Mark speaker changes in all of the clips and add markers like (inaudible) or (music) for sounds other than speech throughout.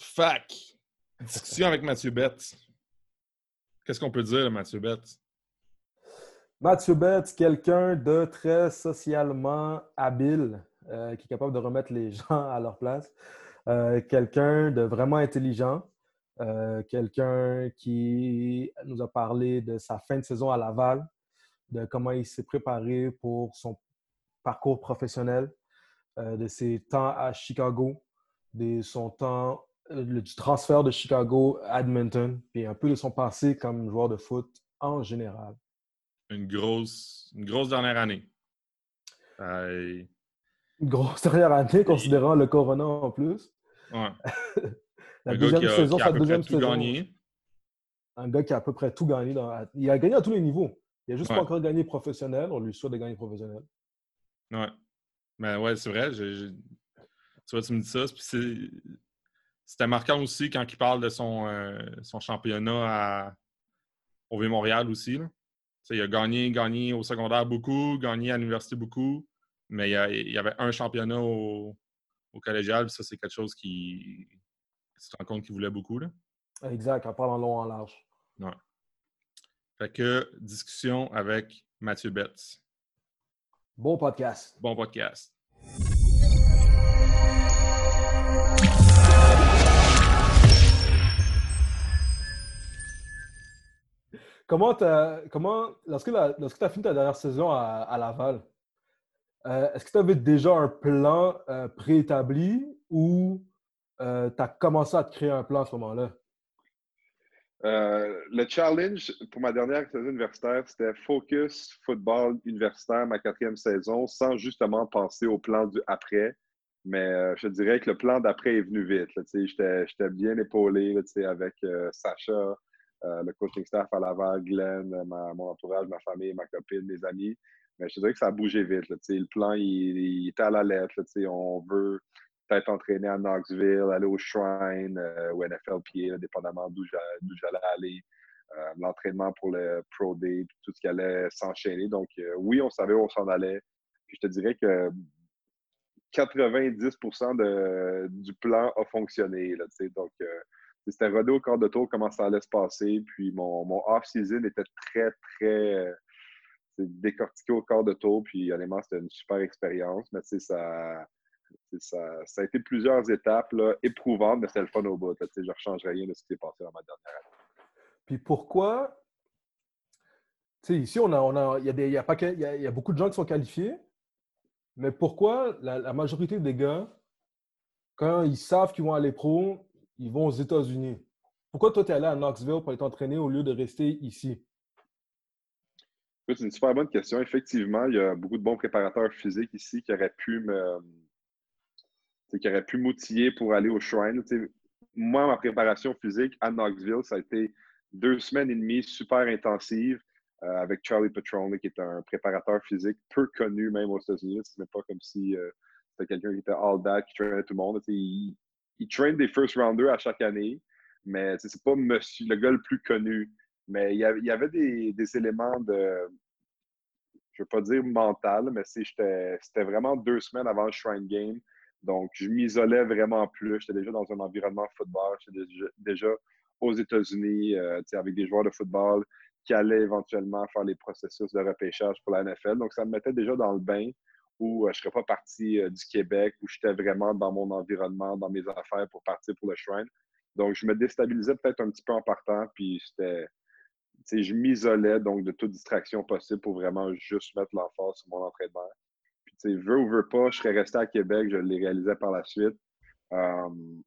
Speaker 1: Fac. Discussion avec Mathieu Betts. Qu'est-ce qu'on peut dire Mathieu Betts?
Speaker 2: Mathieu Betts, quelqu'un de très socialement habile, euh, qui est capable de remettre les (laughs) gens à leur place. Euh, quelqu'un de vraiment intelligent. Euh, quelqu'un qui nous a parlé de sa fin de saison à Laval, de comment il s'est préparé pour son parcours professionnel, de ses temps à Chicago, de son temps du transfert de Chicago à Edmonton, puis un peu de son passé comme joueur de foot en général.
Speaker 1: Une grosse, une grosse dernière année.
Speaker 2: Une grosse (laughs) dernière année, considérant le Corona en plus.
Speaker 1: Ouais. (laughs)
Speaker 2: La deuxième saison, sa deuxième saison. Gagné. Un gars qui a à peu près tout gagné. Dans... Il a gagné à tous les niveaux. Il a juste pas encore gagné professionnel. On lui souhaite de gagner professionnel.
Speaker 1: Ouais. Mais ouais, c'est vrai. Tu vois, tu me dis ça. C'était marquant aussi quand il parle de son, euh, son championnat à... au V-Montréal aussi. Là. Il a gagné, gagné au secondaire beaucoup, gagné à l'université beaucoup, mais il y, avait un championnat au, au collégial. Ça, c'est quelque chose qui, tu te rends compte qu'il voulait beaucoup. Là.
Speaker 2: Exact, en parlant long en large.
Speaker 1: Ouais. Fait que discussion avec Mathieu Betts.
Speaker 2: Bon podcast.
Speaker 1: Bon podcast.
Speaker 2: Comment, comment lorsque, tu as fini ta dernière saison à, Laval, euh, est-ce que tu avais déjà un plan euh, préétabli ou euh, tu as commencé à te créer un plan à ce moment-là?
Speaker 3: Le challenge pour ma dernière saison universitaire, c'était focus football universitaire, ma quatrième saison, sans justement penser au plan du après. Mais je dirais que le plan d'après est venu vite. J'étais bien épaulé avec Sacha, le coaching staff à Laval, Glenn, mon entourage, ma famille, ma copine, mes amis. Mais je dirais que ça a bougé vite. le plan, il, était à la lettre. On veut peut-être entraîner à Knoxville, aller au Shrine euh, ou NFLPA, dépendamment d'où j'allais aller. Euh, l'entraînement pour le Pro Day, tout ce qui allait s'enchaîner. Donc, euh, oui, on savait où on s'en allait. Je te dirais que 90 de, du plan a fonctionné. Là, donc, c'était rodé au corps de tour comment ça allait se passer. Puis mon, off-season était très, très décortiqué au corps de tour. Puis honnêtement, c'était une super expérience. Mais ça, a été plusieurs étapes là, éprouvantes, mais c'était le fun au bout. je ne rechangerais rien de ce qui s'est passé dans ma dernière année.
Speaker 2: Puis pourquoi ici, on a, il, y a beaucoup de gens qui sont qualifiés, mais pourquoi la, majorité des gars, quand ils savent qu'ils vont aller pro, ils vont aux États-Unis? Pourquoi toi, tu es allé à Knoxville pour être entraîné au lieu de rester ici?
Speaker 3: C'est une super bonne question. Effectivement, il y a beaucoup de bons préparateurs physiques ici qui auraient pu me, qui aurait pu m'outiller pour aller au Shrine. moi, ma préparation physique à Knoxville, ça a été deux semaines et demie super intensives euh, avec Charlie Petrone, qui est un préparateur physique peu connu même aux États-Unis. Ce n'est pas comme si euh, c'était quelqu'un qui était all that, qui traînait tout le monde. Il traîne des first rounders à chaque année, mais c'est pas monsieur, le gars le plus connu. Mais il y avait, des, éléments de, je veux pas dire mental, mais c'était vraiment deux semaines avant le Shrine Game donc, je m'isolais vraiment plus. J'étais déjà dans un environnement football. J'étais déjà, aux États-Unis euh, avec des joueurs de football qui allaient éventuellement faire les processus de repêchage pour la NFL. Donc, ça me mettait déjà dans le bain où euh, je ne serais pas parti euh, du Québec, où j'étais vraiment dans mon environnement, dans mes affaires pour partir pour le Shrine. Donc, je me déstabilisais peut-être un petit peu en partant, puis c'était. Je m'isolais donc de toute distraction possible pour vraiment juste mettre l'emphase sur mon entraînement veux ou veux pas, je serais resté à Québec, je l'ai réalisé par la suite. Um,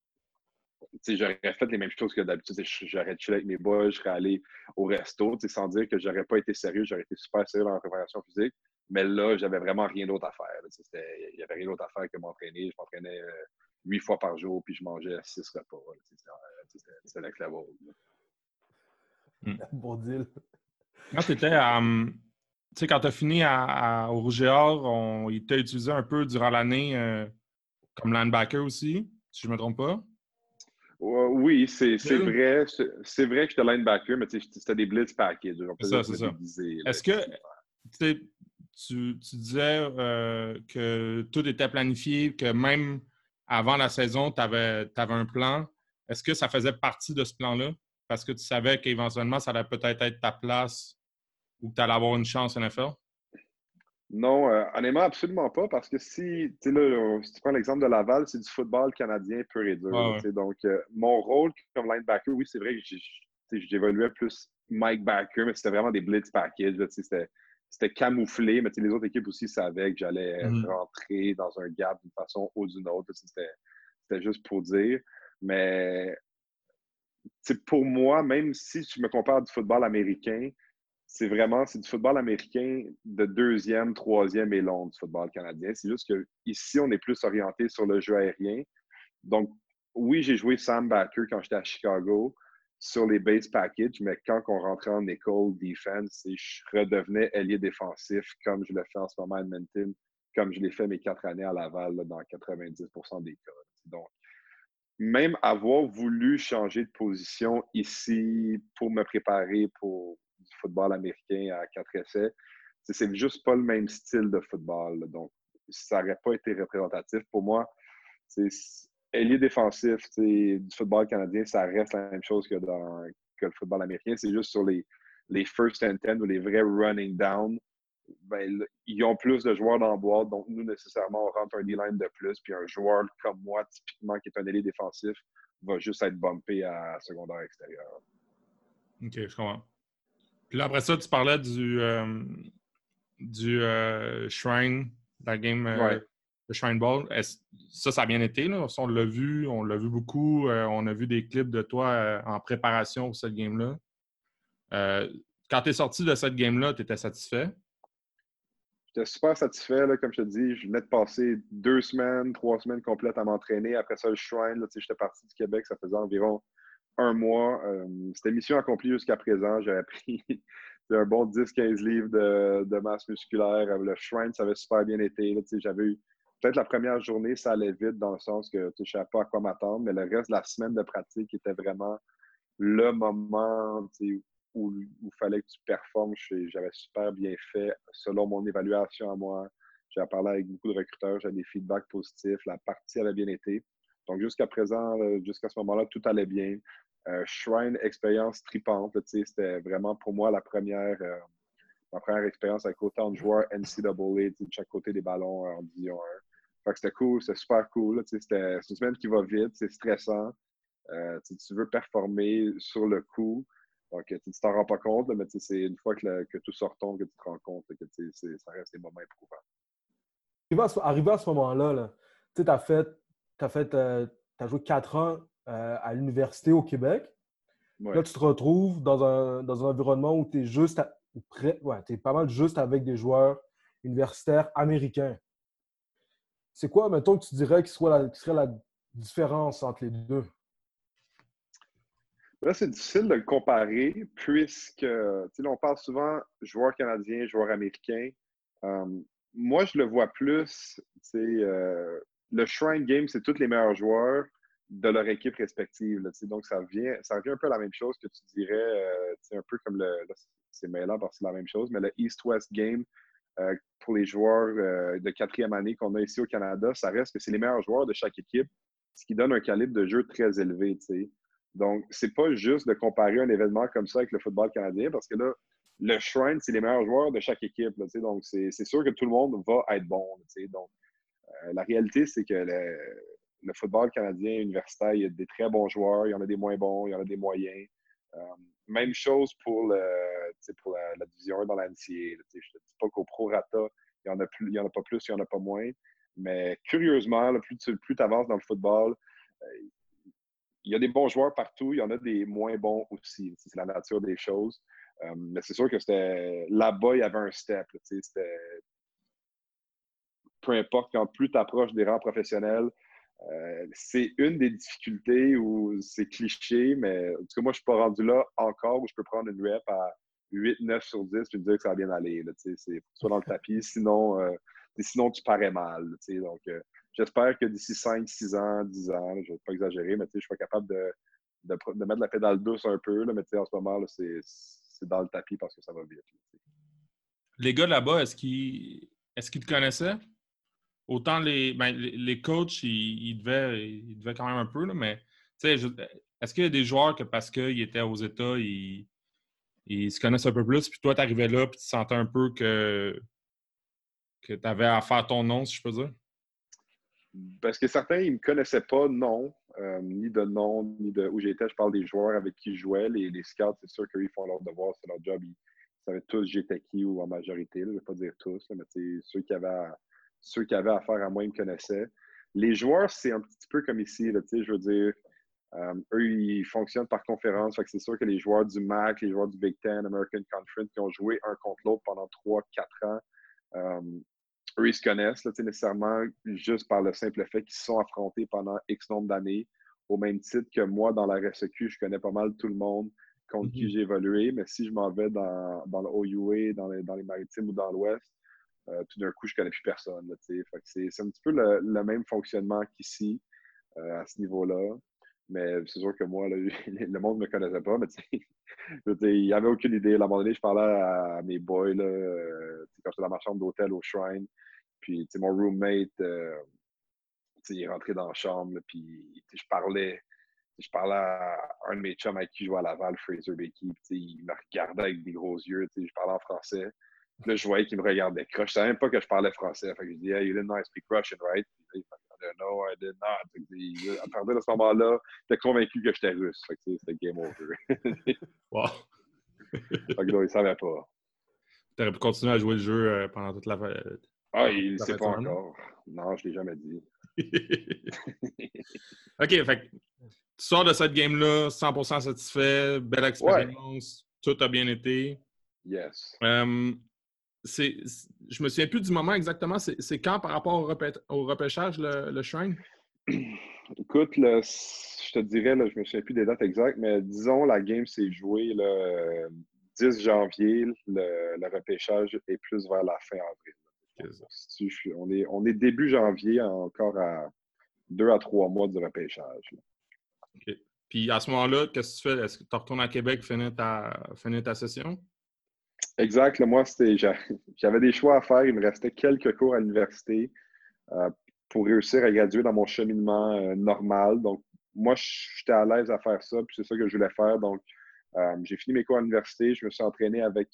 Speaker 3: j'aurais fait les mêmes choses que d'habitude. J'aurais chillé avec mes boys, je serais allé au resto, sans dire que j'aurais pas été sérieux, j'aurais été super sérieux dans la préparation physique. Mais là, j'avais vraiment rien d'autre à faire. Il n'y avait rien d'autre à faire que m'entraîner. Je m'entraînais euh, huit fois par jour, puis je mangeais six repas. C'était next level.
Speaker 2: Bon deal.
Speaker 1: Quand tu étais à, tu sais, quand tu as fini à, au Rouge et on, il t'a utilisé un peu durant l'année euh, comme linebacker aussi, si je ne me trompe pas?
Speaker 3: oui, c'est vrai. C'est vrai que j'étais linebacker, mais c'était des blitz package.
Speaker 1: C'est ça, c'est ça. Est-ce que tu, tu, disais euh, que tout était planifié, que même avant la saison, tu avais, avais, un plan. est-ce que ça faisait partie de ce plan-là? Parce que tu savais qu'éventuellement, ça allait peut-être être ta place ou que tu allais avoir une chance en NFL?
Speaker 3: Non, euh, honnêtement, absolument pas, parce que si, tu là, si tu prends l'exemple de Laval, c'est du football canadien pur et dur. Donc, euh, mon rôle comme linebacker, oui, c'est vrai que j'évoluais plus Mike Backer, mais c'était vraiment des blitz packages. C'était camouflé, mais les autres équipes aussi savaient que j'allais mm-hmm. rentrer dans un gap d'une façon ou d'une autre. C'était juste pour dire. Mais pour moi, même si je me compare du football américain, c'est vraiment c'est du football américain de deuxième, troisième et long du football canadien. C'est juste qu'ici, on est plus orienté sur le jeu aérien. Donc, oui, j'ai joué Sam Backer quand j'étais à Chicago sur les base packages, mais quand on rentrait en école defense, je redevenais ailier défensif comme je le fais en ce moment à Edmonton, comme je l'ai fait mes quatre années à Laval dans 90% des cas. Donc, même avoir voulu changer de position ici pour me préparer pour du football américain à quatre essais. C'est juste pas le même style de football. donc, ça n'aurait pas été représentatif. Pour moi, ailier défensif du football canadien, ça reste la même chose que dans que le football américain. C'est juste sur les, les first and ten ou les vrais running down. Ben, ils ont plus de joueurs dans la boîte, donc nous, nécessairement, on rentre un D-line de plus, puis un joueur comme moi, typiquement, qui est un ailier défensif, va juste être bumpé à secondaire extérieur.
Speaker 1: OK, je comprends. Puis là, après ça, tu parlais du, euh, du euh, Shrine, la game euh, de Shrine Ball. Ça, ça a bien été. Là. On l'a vu, on l'a vu beaucoup. on a vu des clips de toi en préparation pour cette game-là. quand tu es sorti de cette game-là, tu étais satisfait?
Speaker 3: J'étais super satisfait, là, comme je te dis. Je venais de passer deux semaines, trois semaines complètes à m'entraîner. Après ça, le Shrine, j'étais parti du Québec, ça faisait environ un mois. Euh, c'était mission accomplie jusqu'à présent. J'avais pris (laughs) un bon 10-15 livres de, masse musculaire. Le shrine, ça avait super bien été. J'avais eu peut-être la première journée, ça allait vite dans le sens que je ne savais pas à quoi m'attendre, mais le reste de la semaine de pratique était vraiment le moment où il fallait que tu performes. J'avais super bien fait selon mon évaluation à moi. J'ai parlé avec beaucoup de recruteurs, j'avais des feedbacks positifs. La partie avait bien été. Donc, jusqu'à présent, jusqu'à ce moment-là, tout allait bien. Euh, Shrine, expérience tripante. C'était vraiment pour moi la première, euh, ma première expérience avec autant de joueurs NCAA de chaque côté des ballons en Division 1. Fait c'était cool, c'était super cool. C'est une semaine qui va vite, c'est stressant. Euh, tu veux performer sur le coup. Donc, tu t'en rends pas compte, mais c'est une fois que, tout sort retombe que tu te rends compte que ça reste des moments éprouvants.
Speaker 2: Arrivé à ce moment-là, tu as fait tu as, fait, euh, as joué quatre ans euh, à l'université au Québec. Là, tu te retrouves dans un, dans un environnement où tu es juste ouais, es pas mal juste avec des joueurs universitaires américains. C'est quoi, mettons, que tu dirais qui, serait la différence entre les deux?
Speaker 3: Là, c'est difficile de le comparer puisque, on parle souvent joueurs canadiens, joueurs américains. Euh, moi, je le vois plus, euh, le Shrine Game, c'est tous les meilleurs joueurs de leur équipe respective. donc, ça, ça revient un peu à la même chose que tu dirais, euh, un peu comme le. C'est mêlant parce que c'est la même chose, mais le East-West Game euh, pour les joueurs euh, de quatrième année qu'on a ici au Canada, ça reste que c'est les meilleurs joueurs de chaque équipe, ce qui donne un calibre de jeu très élevé. Donc, c'est pas juste de comparer un événement comme ça avec le football canadien parce que là, le Shrine, c'est les meilleurs joueurs de chaque équipe. donc, c'est sûr que tout le monde va être bon. Donc, euh, la réalité, c'est que le, football canadien universitaire, il y a des très bons joueurs, il y en a des moins bons, il y en a des moyens. Même chose pour, la, division 1 dans la NCA. Je ne dis pas qu'au prorata, il n'y en, a en a pas plus, il n'y en a pas moins. Mais curieusement, plus tu avances dans le football, euh, il y a des bons joueurs partout, il y en a des moins bons aussi. C'est la nature des choses. mais c'est sûr que c'était là-bas, il y avait un step. Peu importe, quand plus tu approches des rangs professionnels, euh, c'est une des difficultés où c'est cliché, mais en tout cas, moi, je ne suis pas rendu là encore où je peux prendre une rep à 8, 9 sur 10 et me dire que ça va bien aller. C'est soit dans le (laughs) tapis, sinon, euh, sinon tu parais mal. Donc, euh, j'espère que d'ici 5, 6 ans, 10 ans, je ne vais pas exagérer, mais je serai capable de, de, mettre la pédale douce un peu. Là, mais en ce moment, c'est dans le tapis parce que ça va vite.
Speaker 1: Les gars là-bas, est-ce qu'ils est qu'ils te connaissaient? Autant les, ben, les coachs, ils, devaient, quand même un peu, là, mais est-ce qu'il y a des joueurs que parce qu'ils étaient aux États, ils, ils se connaissent un peu plus, puis toi, tu arrivais là, puis tu sentais un peu que, que tu avais à faire ton nom, si je peux dire?
Speaker 3: Parce que certains, ils ne me connaissaient pas, non. Euh, ni de nom, ni de où j'étais. Je parle des joueurs avec qui je jouais. Les, les scouts, c'est sûr qu'ils font leur devoir, c'est leur job. Ils savaient tous j'étais qui ou en majorité. je ne vais pas dire tous, mais ceux qui, avaient à, ceux qui avaient affaire à moi, ils me connaissaient. Les joueurs, c'est un petit peu comme ici. Là, je veux dire, euh, eux, ils fonctionnent par conférence. c'est sûr que les joueurs du MAC, les joueurs du Big Ten, American Conference, qui ont joué un contre l'autre pendant 3-4 ans, euh, eux, ils se connaissent nécessairement juste par le simple fait qu'ils se sont affrontés pendant X nombre d'années, au même titre que moi, dans la RSEQ, je connais pas mal tout le monde contre qui mm-hmm. j'ai évolué. Mais si je m'en vais dans, dans le OUA, dans les, dans les maritimes ou dans l'Ouest, euh, tout d'un coup, je connais plus personne. C'est un petit peu le, même fonctionnement qu'ici, à ce niveau-là. Mais c'est sûr que moi, (laughs) le monde ne me connaissait pas, (laughs) il n'y avait aucune idée. À un moment donné, je parlais à, mes boys là, euh, quand j'étais dans ma chambre d'hôtel au Shrine. Puis mon roommate, euh, il est rentré dans la chambre, puis je parlais. Je parlais à un de mes chums avec qui je jouais à Laval, Fraser Becky, il me regardait avec des gros yeux, je parlais en français. Là, je voyais qu'il me regardait. Je ne savais même pas que je parlais français. Fait que je dis, hey, you didn't know I speak Russian, right? no, I did not. À partir de ce moment-là, j'étais convaincu que j'étais russe. Fait que c'était game over. (laughs)
Speaker 1: wow.
Speaker 3: fait que là, il savait pas.
Speaker 1: Tu aurais pu continuer à jouer le jeu euh, pendant toute la.
Speaker 3: Ah, il ne sait pas encore. Non, je ne l'ai jamais dit. (laughs)
Speaker 1: OK, fait tu sors de cette game-là 100% satisfait, belle expérience, tout a bien été.
Speaker 3: Yes.
Speaker 1: Um, c'est, je me souviens plus du moment exactement. C'est, quand par rapport au, repêchage, le, shrine?
Speaker 3: Écoute, je te dirais, là, je me souviens plus des dates exactes, mais disons, la game s'est jouée le 10 janvier. Le, repêchage est plus vers la fin avril. on, est, on est début janvier, encore à deux à trois mois du repêchage.
Speaker 1: Puis à ce moment-là, qu'est-ce que tu fais? Est-ce que tu retournes à Québec finir ta, finir ta session?
Speaker 3: Exact. moi, (laughs) j'avais des choix à faire. Il me restait quelques cours à l'université euh, pour réussir à graduer dans mon cheminement euh, normal. Donc, moi, j'étais à l'aise à faire ça, puis c'est ça que je voulais faire. Donc, euh, j'ai fini mes cours à l'université. Je me suis entraîné avec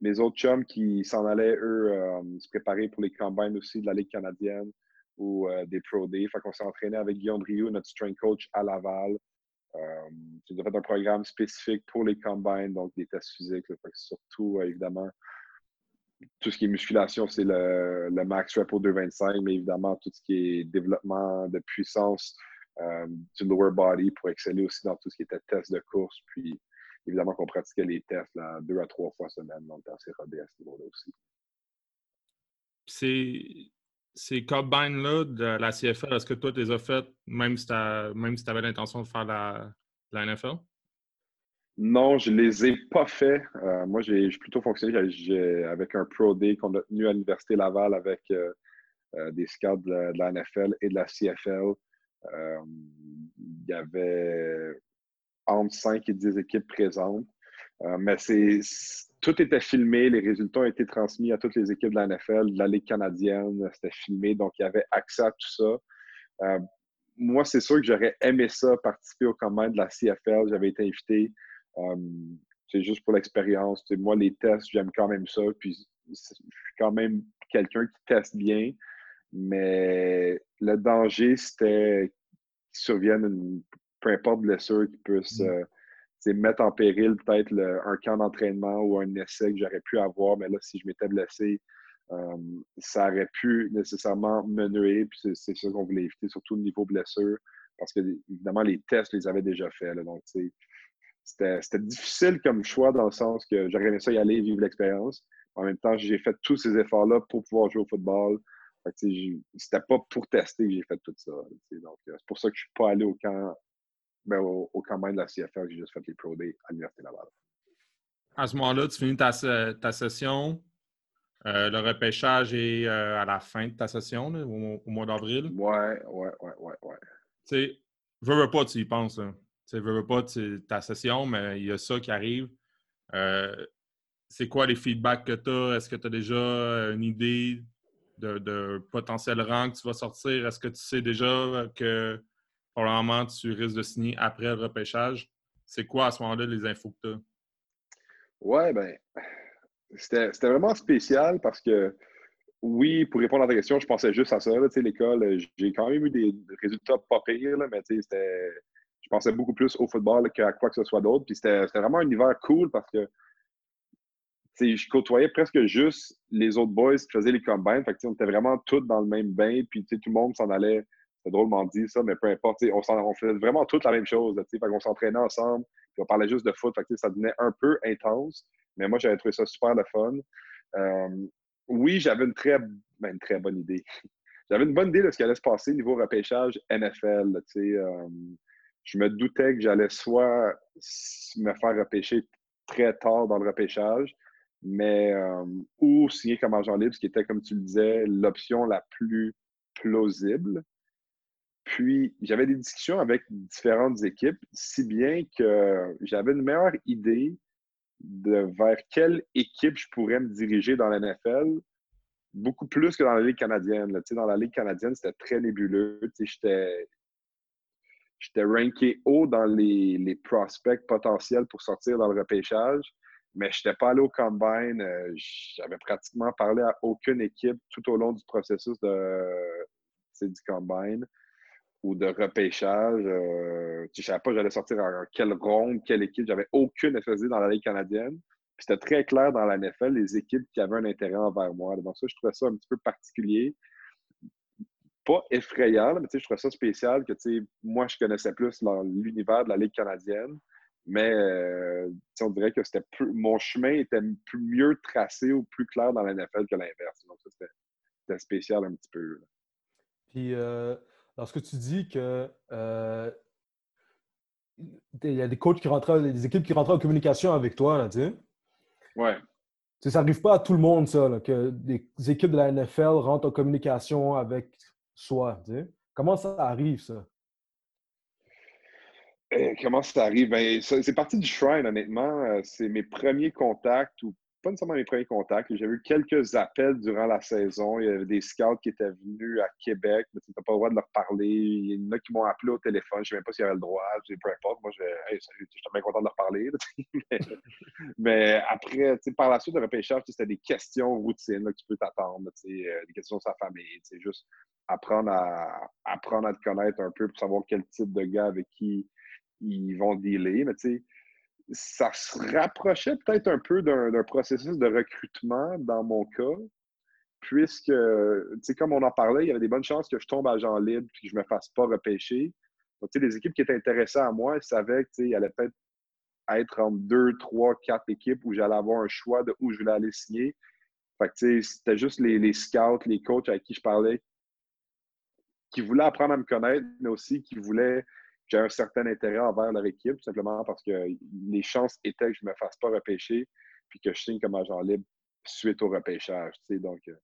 Speaker 3: mes autres chums qui s'en allaient, eux, se préparer pour les combines aussi de la Ligue canadienne ou des Pro Day. Fait qu'on s'est entraîné avec Guillaume Rioux, notre strength coach à Laval. Euh, j'ai fait un programme spécifique pour les combines, donc des tests physiques. surtout, euh, évidemment, tout ce qui est musculation, c'est le, max repo 225, mais évidemment, tout ce qui est développement de puissance euh, du lower body pour exceller aussi dans tout ce qui était tests de course. Puis, évidemment, qu'on pratiquait les tests deux à trois fois semaine, donc assez rodé à ce niveau-là aussi.
Speaker 1: Ces combines-là de la CFL, est-ce que toi, tu les as faites même si tu avais l'intention de faire la, la, NFL?
Speaker 3: Non, je ne les ai pas fait. Euh, moi, j'ai plutôt fonctionné avec un Pro Day qu'on a tenu à l'Université Laval avec euh, euh, des scouts de la, NFL et de la CFL. Il y avait entre 5 et 10 équipes présentes. mais c'est tout était filmé, les résultats ont été transmis à toutes les équipes de la NFL, de la Ligue canadienne, c'était filmé, donc il y avait accès à tout ça. Euh, moi, c'est sûr que j'aurais aimé ça, participer au commande de la CFL, j'avais été invité. Euh, c'est juste pour l'expérience. Moi, les tests, j'aime quand même ça, puis je suis quand même quelqu'un qui teste bien, mais le danger, c'était qu'il survienne une, peu importe blessure qui puisse... Mm. Euh, mettre en péril peut-être un camp d'entraînement ou un essai que j'aurais pu avoir. Mais là, si je m'étais blessé, euh, ça aurait pu nécessairement me nuire. Puis c'est ça qu'on voulait éviter, surtout au niveau blessure, parce que évidemment, les tests, je les avais déjà faits. donc, c'était difficile comme choix dans le sens que j'aurais aimé ça y aller vivre l'expérience. En même temps, j'ai fait tous ces efforts-là pour pouvoir jouer au football. C'était pas pour tester que j'ai fait tout ça. Donc, c'est pour ça que je suis pas allé au camp ben, au, au campagne de la CFL, j'ai juste fait les Pro Day à l'Université Laval.
Speaker 1: À ce moment-là, tu finis ta, ta session. Euh, le repêchage est euh, à la fin de ta session, au, mois d'avril.
Speaker 3: Ouais, ouais, ouais, ouais, ouais.
Speaker 1: Tu sais, veux, veux pas, tu y penses. Tu sais, veux, veux pas, ta session, mais il y a ça qui arrive. Euh, c'est quoi les feedbacks que tu as? Est-ce que tu as déjà une idée de, de, potentiel rang que tu vas sortir? Est-ce que tu sais déjà que probablement tu risques de signer après le repêchage. C'est quoi à ce moment-là les infos que tu as?
Speaker 3: Ouais, ben, c'était vraiment spécial parce que, oui, pour répondre à ta question, je pensais juste à ça. L'école, j'ai quand même eu des résultats pas pires, mais je pensais beaucoup plus au football qu'à quoi que ce soit d'autre. Puis c'était vraiment un hiver cool parce que je côtoyais presque juste les autres boys qui faisaient les combines. Fait on était vraiment tous dans le même bain. Puis tout le monde s'en allait. C'est drôlement dit ça, mais peu importe. On, faisait vraiment toute la même chose. On s'entraînait ensemble. On parlait juste de foot. Ça devenait un peu intense. Mais moi, j'avais trouvé ça super le fun. Euh, oui, j'avais une très, ben, une très bonne idée. (laughs) j'avais une bonne idée de ce qui allait se passer au niveau repêchage NFL. Euh, je me doutais que j'allais soit me faire repêcher très tard dans le repêchage, mais euh, ou signer comme agent libre, ce qui était, comme tu le disais, l'option la plus plausible. Puis, j'avais des discussions avec différentes équipes, si bien que j'avais une meilleure idée de vers quelle équipe je pourrais me diriger dans la NFL, beaucoup plus que dans la Ligue canadienne. Dans la Ligue canadienne, c'était très nébuleux. J'étais ranké haut dans les, les, prospects potentiels pour sortir dans le repêchage, mais je n'étais pas allé au combine. Euh, j'avais pratiquement parlé à aucune équipe tout au long du processus de, du combine ou de repêchage. Euh, je ne savais pas j'allais sortir en quelle ronde, quelle équipe. J'avais aucune FSD dans la Ligue canadienne. C'était très clair dans la NFL, les équipes qui avaient un intérêt envers moi. Donc ça, je trouvais ça un petit peu particulier. Pas effrayant, mais je trouvais ça spécial que moi, je connaissais plus l'univers de la Ligue canadienne. Mais euh, on dirait que c'était mon chemin était plus, mieux tracé ou plus clair dans la NFL que l'inverse. Donc ça, c'était spécial un petit peu.
Speaker 2: Puis euh, lorsque tu dis que euh, il y a des coachs qui rentrent, des équipes qui rentrent en communication avec toi, là, tu sais.
Speaker 3: Ouais.
Speaker 2: ça n'arrive pas à tout le monde, ça, que des équipes de la NFL rentrent en communication avec soi. Tu sais. Comment ça arrive, ça?
Speaker 3: Euh, comment ça arrive? Ben, c'est parti du Shrine, honnêtement. Euh, c'est mes premiers contacts ou pas nécessairement mes premiers contacts. J'ai eu quelques appels durant la saison. Il y avait des scouts qui étaient venus à Québec, mais tu n'as pas le droit de leur parler. Il y en a qui m'ont appelé au téléphone. Je ne sais même pas s'il y avait le droit. Peu importe. Moi, je j'étais bien content de leur parler. (laughs) mais, après, par la suite, le repêchage, c'était des questions routines que tu peux t'attendre. Euh, des questions sur sa famille. Juste apprendre à, apprendre à te connaître un peu pour savoir quel type de gars avec qui ils vont dealer. Mais tu sais, ça se rapprochait peut-être un peu d'un processus de recrutement dans mon cas, puisque, tu sais, comme on en parlait, il y avait des bonnes chances que je tombe agent libre et que je ne me fasse pas repêcher. Donc, tu sais, les équipes qui étaient intéressées à moi, savaient que, tu sais, il allait peut-être être entre deux, trois, quatre équipes où j'allais avoir un choix de où je voulais aller signer. Fait que, tu sais, c'était juste les, les, scouts, les coachs avec qui je parlais qui voulaient apprendre à me connaître, mais aussi qui voulaient j'ai un certain intérêt envers leur équipe, simplement parce que les chances étaient que je ne me fasse pas repêcher puis que je signe comme agent libre suite au repêchage. Donc, euh,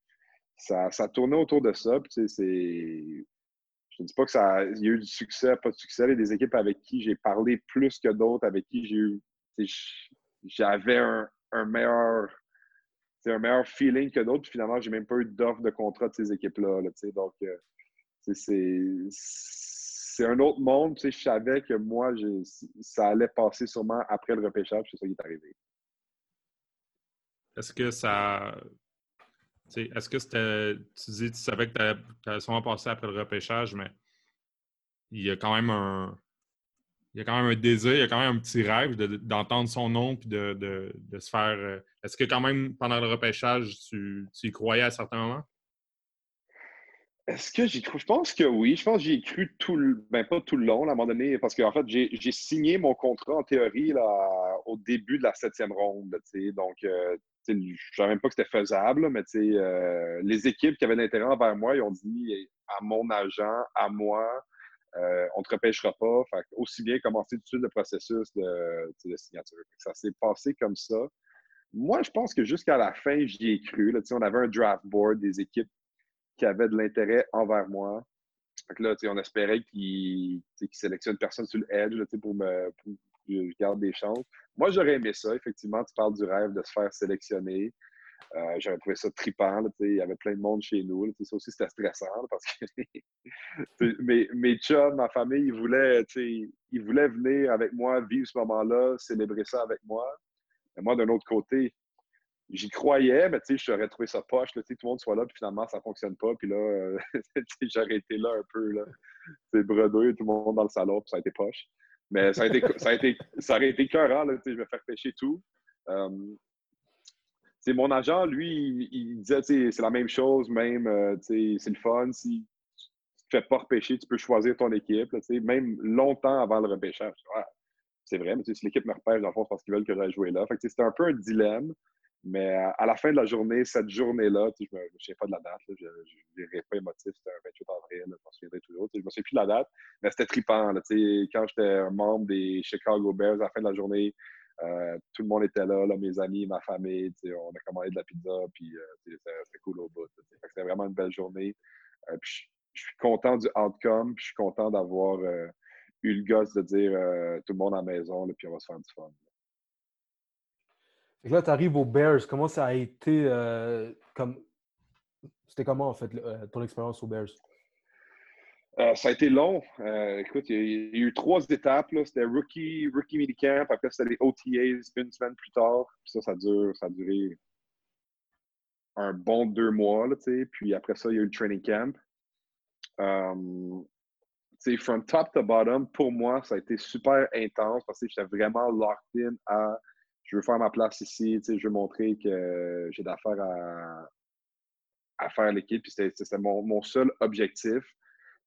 Speaker 3: ça, ça tournait autour de ça. Puis, je ne dis pas que ça il y a eu du succès, pas de succès. Il y a des équipes avec qui j'ai parlé plus que d'autres, avec qui j'ai eu. J'avais un, un, meilleur. un meilleur feeling que d'autres. Finalement, j'ai même pas eu d'offre de contrat de ces équipes-là. donc, euh, c'est c'est un autre monde. Tu sais, je savais que moi, ça allait passer sûrement après le repêchage. C'est ça qui est arrivé.
Speaker 1: Est-ce que ça. Est-ce que c'était. Tu dis, tu savais que tu allais sûrement passer après le repêchage, mais il y a quand même un. Il y a quand même un désir, il y a quand même un petit rêve d'entendre son nom puis de, se faire. Euh, est-ce que quand même pendant le repêchage, tu, tu y croyais à certains moments?
Speaker 3: Est-ce que j'y cru? Je pense que oui. Je pense que j'y cru tout le. Ben, pas tout le long, à un moment donné, parce qu'en fait, j'ai signé mon contrat en théorie là, au début de la septième ronde. donc, euh, je ne savais même pas que c'était faisable, mais euh, les équipes qui avaient l'intérêt envers moi, ils ont dit à mon agent, à moi, euh, on ne te repêchera pas. Fait, aussi bien commencer tout de suite le processus de, signature. Ça s'est passé comme ça. Moi, je pense que jusqu'à la fin, j'y ai cru. On avait un draft board des équipes qui avait de l'intérêt envers moi. Là, on espérait qu'il sélectionne personne sur le edge pour, me, pour je garde des chances. Moi, j'aurais aimé ça. Effectivement, tu parles du rêve de se faire sélectionner. Euh, j'avais trouvé ça trippant. il y avait plein de monde chez nous. ça aussi, c'était stressant parce que (laughs) mes, mes chums, ma famille, ils voulaient, ils voulaient venir avec moi, vivre ce moment-là, célébrer ça avec moi. Mais moi, d'un autre côté, j'y croyais, mais je j'aurais trouvé ça poche. tout le monde soit là, puis finalement, ça ne fonctionne pas. Puis là, euh, (laughs) j'aurais été là un peu. Là, bredouille, tout le monde dans le salon, puis ça a été poche. Mais ça, a été, ça, a été, ça aurait été écœurant. Là, je vais faire pêcher tout. Euh, mon agent, lui, il, disait c'est la même chose, même, euh, c'est le fun. Si tu ne fais pas repêcher, tu peux choisir ton équipe, même longtemps avant le repêchage. c'est vrai, mais si l'équipe me repêche, dans le fond, parce qu'ils veulent que j'aille jouer là. C'était un peu un dilemme. Mais à la fin de la journée, cette journée-là, je ne me, souviens pas de la date, je ne dirais pas émotif, c'était un 28 avril, je m'en souviendrai toujours. Je ne me souviens plus de la date, mais c'était trippant. quand j'étais membre des Chicago Bears, à la fin de la journée, euh, tout le monde était là, mes amis, ma famille. On a commandé de la pizza, puis euh, c'était cool au bout. C'était vraiment une belle journée. Euh, je, suis content du outcome, je suis content d'avoir eu le gosse de dire tout le monde à la maison, puis on va se faire du fun.
Speaker 2: là, tu arrives aux Bears. Comment ça a été comme c'était comment en fait ton expérience aux Bears?
Speaker 3: Euh, ça a été long. Euh, écoute, il y, a, eu trois étapes. C'était rookie, rookie minicamp. Après, c'était les OTAs une semaine plus tard. Puis ça, ça, dure, ça a duré un bon deux mois. Là, puis après ça, il y a eu le training camp. From top to bottom, pour moi, ça a été super intense parce que j'étais vraiment locked in à je veux faire ma place ici, je veux montrer que j'ai d'affaires à, à faire l'équipe. C'était mon, seul objectif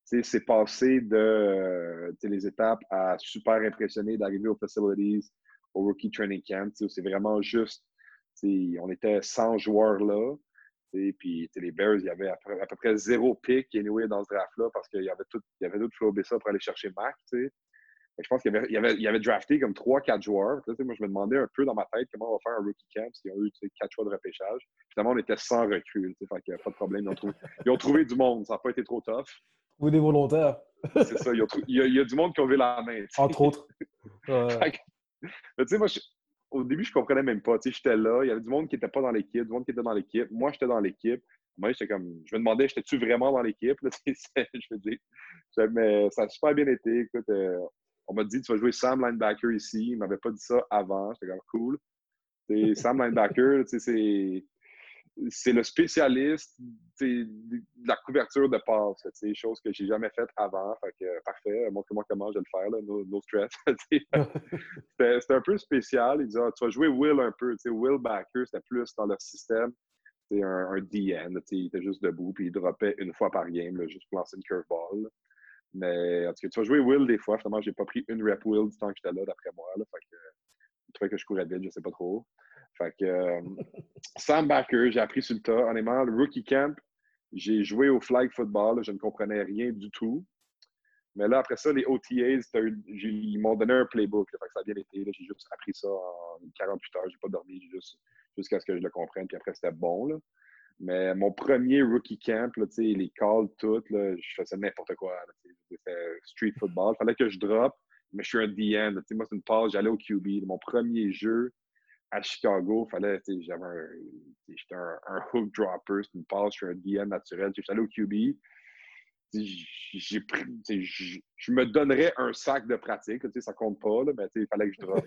Speaker 3: c'est passé de euh, les étapes à super impressionné d'arriver aux facilities, au rookie training camp. C'est vraiment juste, on était 100 joueurs là. Puis les Bears, il y avait à peu, près zéro pick anyway, dans ce draft-là parce qu'il y avait tout, il y avait pour aller chercher Mac. Je pense qu'il y avait, il y avait, drafté comme 3-4 joueurs. moi, je me demandais un peu dans ma tête comment on va faire un rookie camp s'ils ont eu 4 choix de repêchage. Finalement, on était sans recul. Fait qu'il n'y a pas de problème. Ils ont, trouvé, ils ont trouvé du monde. Ça n'a pas été trop tough.
Speaker 2: Ou des volontaires.
Speaker 3: c'est ça. Il y, a, du monde qui a levé la main.
Speaker 2: Entre autres. (laughs)
Speaker 3: mais tu sais, moi, au début, je ne comprenais même pas. J'étais là. Il y avait du monde qui n'était pas dans l'équipe, du monde qui était dans l'équipe. Moi, j'étais dans l'équipe. Moi, j'étais comme. Je me demandais, j'étais-tu vraiment dans l'équipe? (laughs) je veux dire. Mais ça a super bien été. Écoute, euh, on m'a dit, tu vas jouer Sam linebacker ici. Il ne m'avait pas dit ça avant. J'étais comme cool. (laughs) Sam linebacker, c'est c'est le spécialiste de la couverture de passe, chose que j'ai jamais faite avant. Fait que, parfait, montre-moi comment je vais le faire, là, no, stress. (laughs) (laughs) c'était un peu spécial. Il disait, ah, tu vas jouer Will un peu. Will Backer, c'était plus dans le système. C'est un, un DN. Il était juste debout, puis il droppait une fois par game, juste pour lancer une curveball. Mais en tout cas, tu vas jouer Will des fois. Finalement, j'ai pas pris une rep Will du temps que j'étais là, d'après moi. Là, fait que, je trouvais que je courais vite, je sais pas trop. Fait que euh, (laughs) Sam Backer, j'ai appris sur le tas. Honnêtement, le rookie camp, j'ai joué au flag football, je ne comprenais rien du tout. Mais là, après ça, les OTAs, ils m'ont donné un playbook. fait que ça a bien été. J'ai juste appris ça en 48 heures. Je n'ai pas dormi jusqu'à ce que je le comprenne. Puis après, c'était bon. Là. Mais mon premier rookie camp, là, les calls, tout, là, je faisais n'importe quoi. C'était street football. Il fallait que je drop, mais je suis un DN. Moi, c'est une passe, j'allais au QB. Mon premier jeu, à Chicago, fallait, j'avais un, j'étais un, hook dropper, c'est une passe, je suis un DM naturel. Allé au QB. Je me donnerais un sac de pratique, ça compte pas, là, mais il fallait que je drop.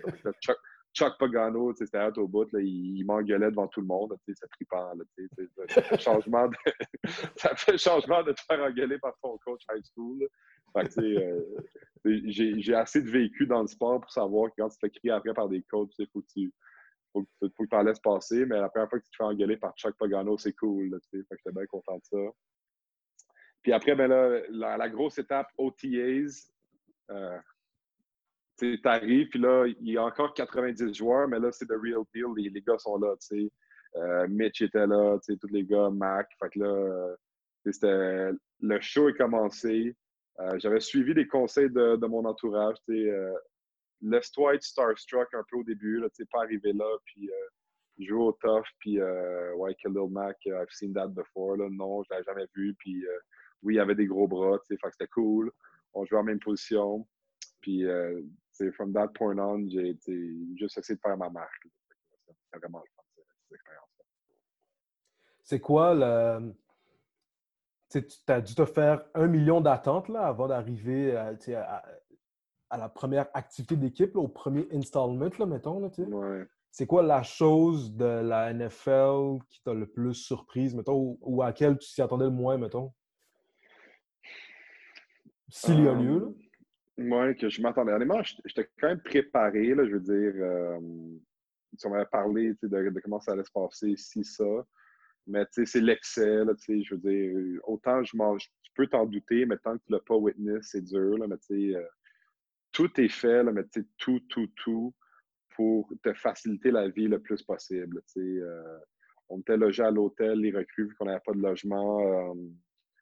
Speaker 3: Chuck, Pagano, c'était à au bout, là, il, m'engueulait devant tout le monde, c'est trippant. Là, ça, fait changement (laughs) ça fait changement de te faire engueuler par ton coach high school. Euh, (laughs) j'ai assez de vécu dans le sport pour savoir que quand tu te fais crier après par des coachs, il faut que tu faut, faut, que tu en laisses passer, mais la première fois que tu te fais engueuler par Chuck Pagano, c'est cool. Fait que j'étais bien content de ça. Puis après, ben là, la, grosse étape OTAs, euh, tu arrives, puis là, il y a encore 90 joueurs, mais là, c'est the real deal. Les, les gars sont là, tu sais. Euh, Mitch était là, tu sais, tous les gars, Mac. Fait que là, c'était, le show est commencé. Euh, j'avais suivi les conseils de, de mon entourage, tu sais. Euh, laisse-toi starstruck un peu au début, tu sais, pas arriver là, puis euh, jouer au tough, puis ouais, Khalil Mac, I've seen that before, là, non, je l'avais jamais vu, puis oui, il avait des gros bras, tu sais, fait que c'était cool, on jouait en même position, puis from that point on, j'ai juste essayé de faire ma marque. C'est vraiment le fun, cette expérience-là.
Speaker 2: c'est quoi le. Tu as dû te faire un million d'attentes avant d'arriver à, à, la première activité d'équipe, au premier installment, là, mettons. Là,
Speaker 3: Ouais.
Speaker 2: C'est quoi la chose de la NFL qui t'a le plus surprise, mettons, ou, à laquelle tu t'y attendais le moins, mettons? S'il y a lieu, là?
Speaker 3: Oui, que je m'attendais. Honnêtement, j'étais quand même préparé, là, je veux dire. Euh, on m'avait parlé de, de, comment ça allait se passer, si, ça. Mais c'est l'excès, je veux dire. Autant je tu peux t'en douter, mais tant que tu l'as pas witness, c'est dur, là, mais tu sais, euh, tout est fait, là, mais tu sais, tout, tout, tout pour te faciliter la vie le plus possible. Euh, on était logé à l'hôtel, les recrues, vu qu'on n'avait pas de logement.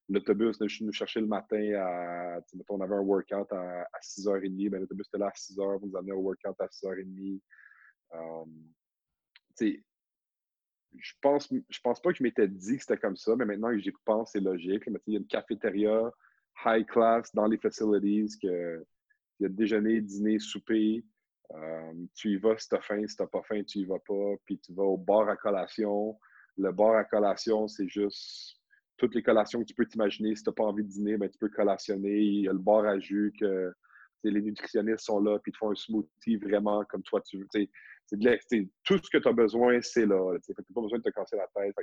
Speaker 3: L'autobus nous chercher le matin à. On avait un workout à, à 6h30. Ben, L'autobus était là à 6h, vous nous amenez au workout à 6h30. Euh, je pense, je pense pas que je m'étais dit que c'était comme ça, mais maintenant que j'y pense, c'est logique. il y a une cafétéria high class dans les facilities, que, il y a déjeuner, dîner, souper. Euh, tu y vas si tu as faim, si tu n'as pas faim, tu y vas pas. Puis tu vas au bar à collation. Le bar à collation, c'est juste toutes les collations que tu peux t'imaginer. Si tu n'as pas envie de dîner, ben, tu peux collationner. Il y a le bar à jus que les nutritionnistes sont là, puis ils te font un smoothie vraiment comme toi tu veux. C'est tout ce que tu as besoin, c'est là. Tu n'as pas besoin de te casser la tête.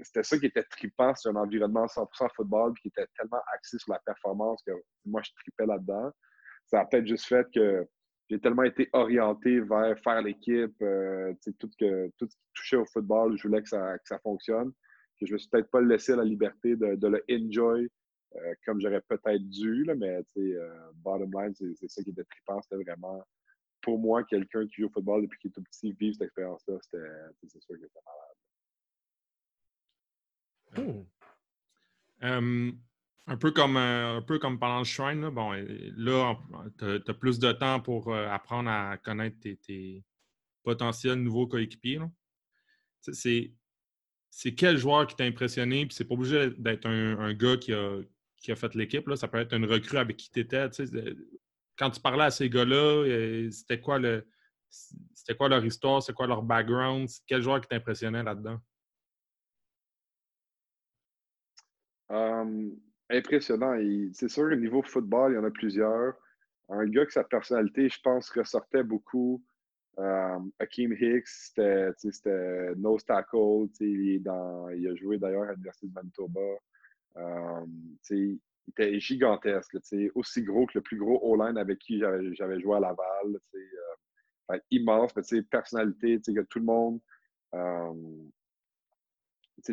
Speaker 3: C'était ça qui était trippant sur un environnement 100% football, qui était tellement axé sur la performance que moi, je tripais là-dedans. Ça a peut-être juste fait que j'ai tellement été orienté vers faire l'équipe, euh, tout, tout ce qui touchait au football, je voulais que ça, que ça fonctionne que je me suis peut-être pas laissé la liberté de, le enjoy euh, comme j'aurais peut-être dû, là, mais euh, bottom line, c'est ça qui était trippant. C'était vraiment, pour moi, quelqu'un qui joue au football depuis qu'il est tout petit, vivre cette expérience-là, c'est sûr que c'était
Speaker 1: malade. Hmm. un, peu comme, un peu comme pendant le Shrine, là, bon, là, tu as, plus de temps pour euh, apprendre à connaître tes, tes potentiels nouveaux coéquipiers. C'est c'est quel joueur qui t'a impressionné? Puis c'est pas obligé d'être un, gars qui a, qui a fait l'équipe. Ça peut être une recrue avec qui tu étais. Quand tu parlais à ces gars-là, euh, c'était quoi le. C'était quoi leur histoire? C'est quoi leur background? Quel joueur qui t'impressionnait là-dedans?
Speaker 3: Hum, impressionnant. C'est sûr, au niveau football, il y en a plusieurs. Un gars que sa personnalité, je pense, ressortait beaucoup Um, Hakeem Hicks, c'était nose tackle. Il, dans, il, a joué d'ailleurs à l'Université de Manitoba. Um, il était gigantesque, aussi gros que le plus gros O-line avec qui j'avais joué à Laval. Euh, immense, mais personnalité, que tout le monde. Um,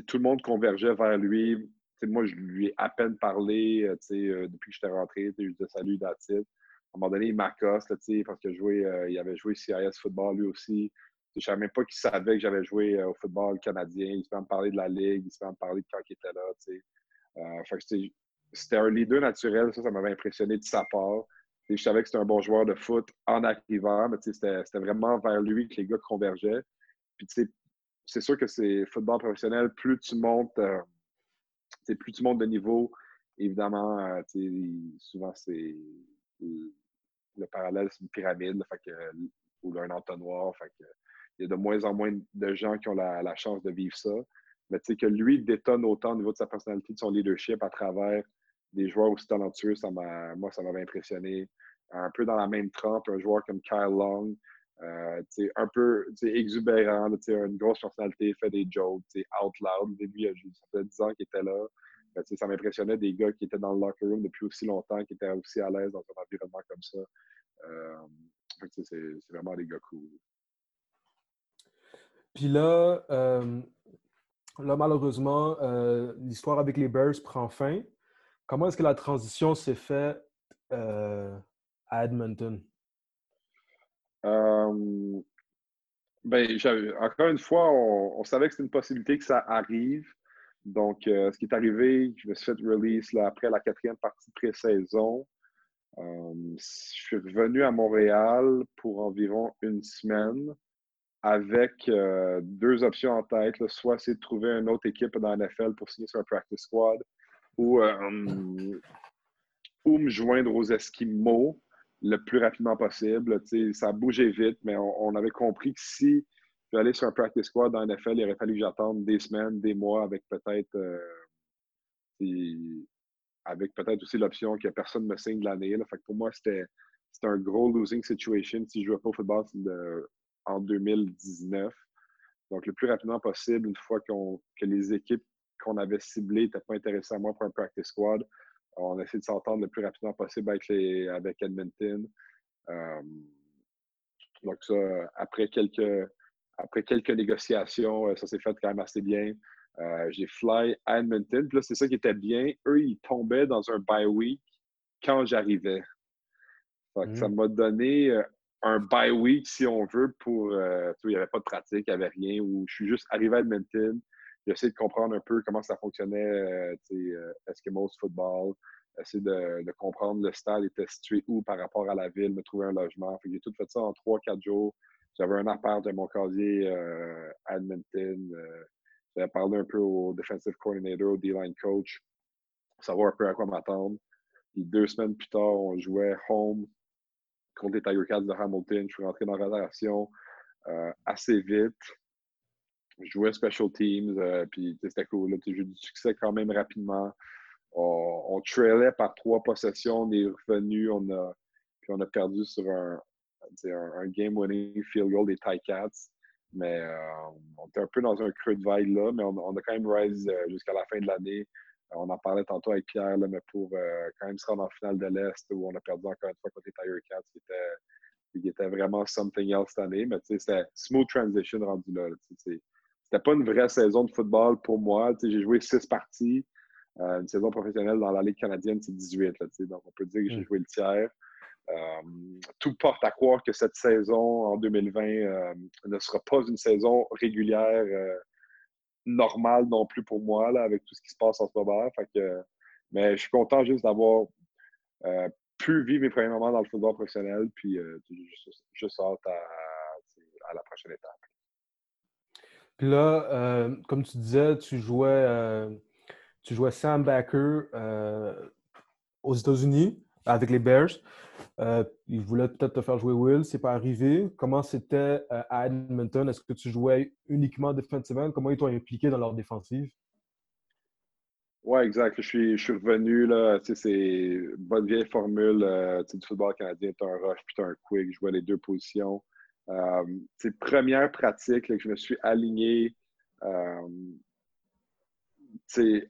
Speaker 3: tout le monde convergeait vers lui. moi, je lui ai à peine parlé euh, euh, depuis que j'étais rentré. Je disais salut, à un moment donné, il m'accoste, parce joué, euh, avait joué CIS football lui aussi. Je ne savais même pas qu'il savait que j'avais joué euh, au football canadien. Il se fait me parler de la Ligue, il se fait me parler de quand il était là. Euh, c'était un leader naturel, ça, ça m'avait impressionné de sa part. je savais que c'était un bon joueur de foot en arrivant, mais c'était vraiment vers lui que les gars convergeaient. Puis c'est sûr que c'est football professionnel, plus tu montes, plus tu montes de niveau, évidemment, souvent c'est le parallèle, c'est une pyramide, ou un entonnoir. il y a de moins en moins de gens qui ont la, chance de vivre ça. Mais tu sais, que lui détonne autant au niveau de sa personnalité, de son leadership à travers des joueurs aussi talentueux, ça moi, ça m'avait impressionné. Un peu dans la même trempe, un joueur comme Kyle Long, euh, un peu exubérant, une grosse personnalité, fait des jokes, out loud. Lui, ça fait 10 ans qu'il était là. Ben, ça m'impressionnait des gars qui étaient dans le locker room depuis aussi longtemps, qui étaient aussi à l'aise dans un environnement comme ça. Euh, c'est vraiment des gars cool.
Speaker 2: Puis là, euh, là malheureusement, euh, l'histoire avec les Bears prend fin. Comment est-ce que la transition s'est faite à Edmonton?
Speaker 3: ben, encore une fois, on, on savait que c'était une possibilité que ça arrive. Donc, euh, ce qui est arrivé, je me suis fait release après la quatrième partie de pré-saison. Euh, je suis revenu à Montréal pour environ une semaine avec euh, deux options en tête. Soit c'est de trouver une autre équipe dans la NFL pour signer sur un practice squad ou, ou me joindre aux Esquimaux le plus rapidement possible. ça a bougé vite, mais on, avait compris que si aller sur un practice squad dans NFL, il aurait fallu que j'attende des semaines, des mois avec peut-être avec peut-être aussi l'option que personne ne me signe de l'année. Pour moi, c'était un gros losing situation si je ne jouais pas au football en 2019. Donc, le plus rapidement possible, une fois que les équipes qu'on avait ciblées n'étaient pas intéressées à moi pour un practice squad, on a essayé de s'entendre le plus rapidement possible avec, les, avec Edmonton. Euh, donc, ça, après quelques, après quelques négociations, euh, ça s'est fait quand même assez bien. Euh, j'ai fly à Edmonton. Puis là, c'est ça qui était bien. Eux, ils tombaient dans un bye week quand j'arrivais. Ça mmh. m'a donné euh, un bye week, si on veut, pour. Euh, il n'y avait pas de pratique, il n'y avait rien. Où je suis juste arrivé à Edmonton. J'ai essayé de comprendre un peu comment ça fonctionnait, Eskimos football. Essayer de, de, comprendre le stade était situé où par rapport à la ville, me trouver un logement. J'ai tout fait ça en 3-4 jours. J'avais un appart de mon casier à Edmonton. J'avais parlé un peu au defensive coordinator, au D-line coach, pour savoir un peu à quoi m'attendre. Puis deux semaines plus tard, on jouait home contre les Tiger Cats de Hamilton. Je suis rentré dans la relation euh, assez vite. Je jouais special teams, euh, puis c'était cool. J'ai eu du succès quand même rapidement. On, trailait par trois possessions, on est revenu, on a, puis on a perdu sur un, un, game-winning field goal des Cats. Mais euh, on était un peu dans un creux de vague là, mais on, a quand même rise jusqu'à la fin de l'année. On en parlait tantôt avec Pierre, là, mais pour euh, quand même se rendre en finale de l'Est, où on a perdu encore une fois contre les Tiger Cats, qui était, qui était vraiment something else cette année. Mais c'était smooth transition rendu là. c'était pas une vraie saison de football pour moi. J'ai joué six parties. Euh, une saison professionnelle dans la Ligue canadienne, c'est 18. Là, donc, on peut dire que j'ai mm. joué le tiers. Euh, tout porte à croire que cette saison en 2020 ne sera pas une saison régulière normal non plus pour moi avec tout ce qui se passe en ce moment. Mais je suis content juste d'avoir euh, pu vivre mes premiers moments dans le football professionnel, puis euh, je, sors à, la prochaine étape.
Speaker 2: Puis là, euh, comme tu disais, tu jouais, tu jouais Sam Backer aux États-Unis avec les Bears. Euh, il voulait peut-être te faire jouer Will, c'est pas arrivé. Comment c'était euh, à Edmonton? Est-ce que tu jouais uniquement defensive Comment ils t'ont impliqué dans leur défensive?
Speaker 3: Oui, exact. Je suis, je suis revenu, là, c'est une bonne vieille formule euh, du football canadien. Tu un rush puis tu un quick. Je jouais les deux positions. c'est première pratique que je me suis aligné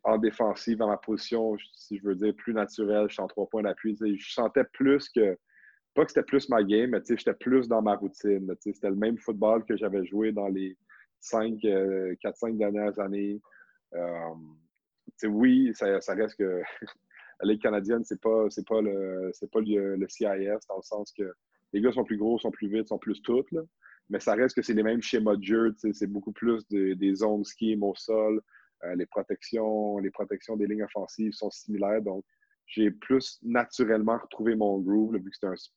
Speaker 3: en défensive, dans ma position, si je veux dire, plus naturelle, je suis en trois points d'appui. Je sentais plus que, pas que c'était plus ma game, mais j'étais plus dans ma routine. C'était le même football que j'avais joué dans les 5, 4-5 euh, dernières années. Euh, oui, ça, reste que (laughs) la Ligue canadienne, c'est pas, pas, le, pas le, CIS, dans le sens que les gars sont plus gros, sont plus vite, sont plus toutes. Mais ça reste que c'est les mêmes schémas de jeu. C'est beaucoup plus des zones scheme au sol. Euh, les, protections, des lignes offensives sont similaires. Donc, j'ai plus naturellement retrouvé mon groove, vu que c'est.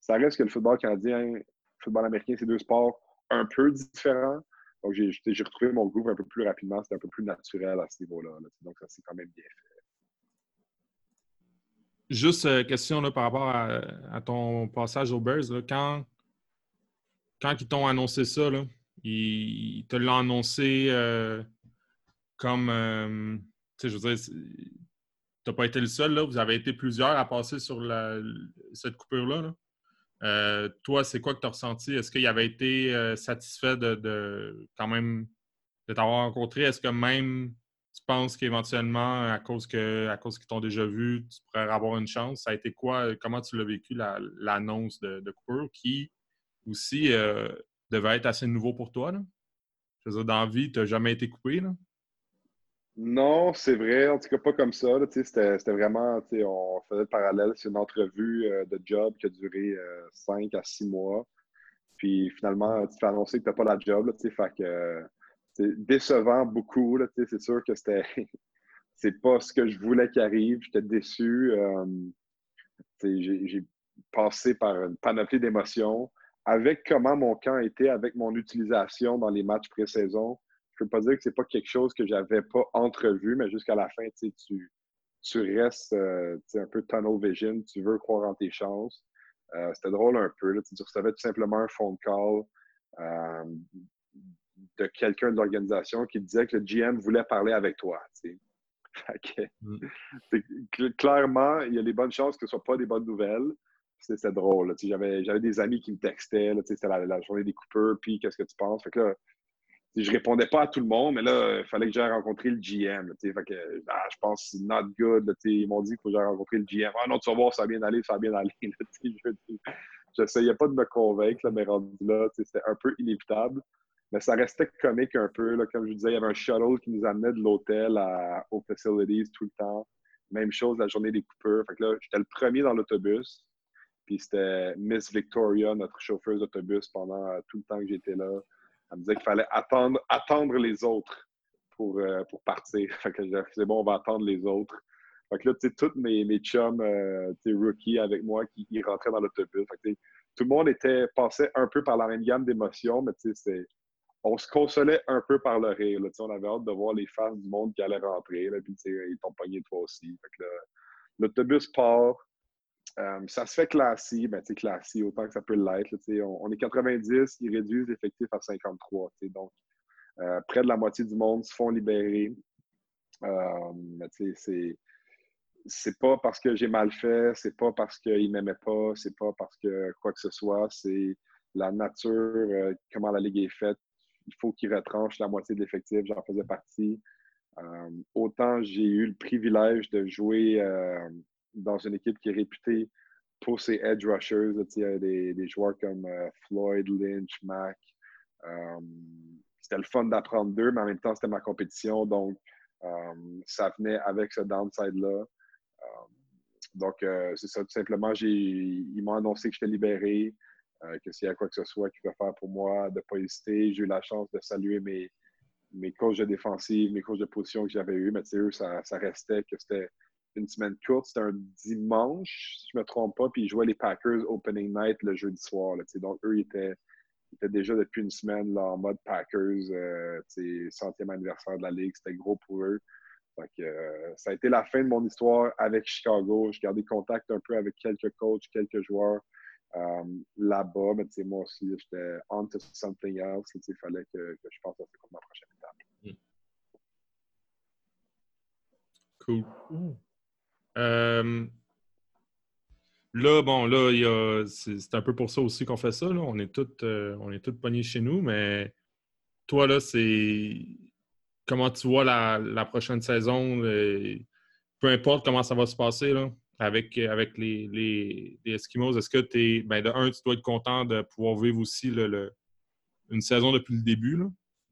Speaker 3: Ça reste que le football canadien, le football américain, c'est deux sports un peu différents. Donc, j'ai retrouvé mon groove un peu plus rapidement. C'était un peu plus naturel à ce niveau-là. Donc, ça, c'est quand même bien fait.
Speaker 1: Juste euh, question là, par rapport à, ton passage aux Bears. quand, quand ils t'ont annoncé ça, là, ils, te l'ont annoncé euh, comme, euh, tu sais, je veux dire, tu n'as pas été le seul, là. Vous avez été plusieurs à passer sur cette coupure-là. Euh, toi, c'est quoi que tu as ressenti? Est-ce qu'il avait été euh, satisfait de, quand même de t'avoir rencontré? Est-ce que même tu penses qu'éventuellement, à cause que à qu'ils t'ont déjà vu, tu pourrais avoir une chance? Ça a été quoi? Comment tu l'as vécu, l'annonce de, de, coupure qui aussi devait être assez nouveau pour toi? Là? Je veux dire, dans la vie, tu n'as jamais été coupé, là?
Speaker 3: Non, c'est vrai. En tout cas, pas comme ça. C'était vraiment, on faisait le parallèle. C'est une entrevue euh, de job qui a duré 5 euh, à 6 mois. Puis finalement, tu fais annoncer que tu n'as pas la job. Là, fait que décevant beaucoup. C'est sûr que c'était (laughs) c'est pas ce que je voulais qu'il arrive. J'étais déçu. Euh, j'ai passé par une panoplie d'émotions. Avec comment mon camp était, avec mon utilisation dans les matchs pré-saison, je peux pas dire que c'est pas quelque chose que j'avais pas entrevu, mais jusqu'à la fin, tu, tu restes euh, un peu tunnel vision, tu veux croire en tes chances. Euh, c'était drôle un peu. Là, tu recevais tout simplement un phone call. Euh, de quelqu'un de l'organisation qui disait que le GM voulait parler avec toi. (laughs) Mm. clairement, il y a des bonnes chances que ce ne soit pas des bonnes nouvelles. C'était drôle. J'avais des amis qui me textaient. C'était la, journée des coupeurs. Puis, qu'est-ce que tu penses? Fait que là, je répondais pas à tout le monde, mais là, il fallait que j'aille rencontrer le GM. fait que, ah, je pense not good. ils m'ont dit qu'il faut que rencontrer le GM. Ah non, tu vas voir, ça va bien aller, ça va bien aller. je n'essayais pas de me convaincre, mais rendu là, c'était un peu inévitable. Mais ça restait comique un peu. Là, comme je disais, il y avait un shuttle qui nous amenait de l'hôtel aux facilities tout le temps. Même chose la journée des coupeurs. Fait là, j'étais le premier dans l'autobus. Puis c'était Miss Victoria, notre chauffeuse d'autobus, pendant euh, tout le temps que j'étais là. Elle me disait qu'il fallait attendre, attendre les autres pour, euh, pour partir. (laughs) Fait que c'est bon, on va attendre les autres. Fait que là, tu sais, tous mes, mes chums, euh, rookies avec moi, qui rentraient dans l'autobus. tout le monde était, passait un peu par la même gamme d'émotions, mais on se consolait un peu par le rire. On avait hâte de voir les fans du monde qui allaient rentrer. Ils t'ont pogné toi aussi. L'autobus part. Euh, ça se fait classique, ben, classique autant que ça peut l'être. On, est 90, ils réduisent l'effectif à 53. Donc, euh, près de la moitié du monde se font libérer. Euh, c'est c'est pas parce que j'ai mal fait, c'est pas parce qu'ils m'aimaient pas, c'est pas parce que quoi que ce soit, c'est la nature, comment la ligue est faite. Il faut qu'ils retranchent la moitié de l'effectif, j'en faisais partie. Autant j'ai eu le privilège de jouer dans une équipe qui est réputée pour ses edge rushers. il y a des, joueurs comme Floyd, Lynch, Mack. c'était le fun d'apprendre d'eux, mais en même temps, c'était ma compétition. Donc, ça venait avec ce downside-là. Donc, euh, c'est ça, tout simplement, ils m'ont annoncé que j'étais libéré, euh, que s'il y a quoi que ce soit qu'ils peuvent faire pour moi, de ne pas hésiter. J'ai eu la chance de saluer mes, mes coachs de défensive, mes coachs de position que j'avais eu, mais eux, ça restait que c'était une semaine courte. C'était un dimanche, si je ne me trompe pas, puis ils jouaient les Packers Opening Night le jeudi soir. donc, eux, ils étaient, déjà depuis une semaine en mode Packers, euh, centième anniversaire de la Ligue. C'était gros pour eux. Euh, ça a été la fin de mon histoire avec Chicago. J'ai gardé contact un peu avec quelques coachs, quelques joueurs euh, là-bas. Mais moi aussi, j'étais on to something else. Il fallait que, je pense à ma prochaine étape.
Speaker 1: Cool. Mm. Euh, là, bon, là, c'est un peu pour ça aussi qu'on fait ça. On est tous est pognés chez nous, mais toi, là, c'est comment tu vois la, prochaine saison? peu importe comment ça va se passer là, avec, avec les, les, Eskimos, est-ce que tu es. Ben de un, tu dois être content de pouvoir vivre aussi le, une saison depuis le début.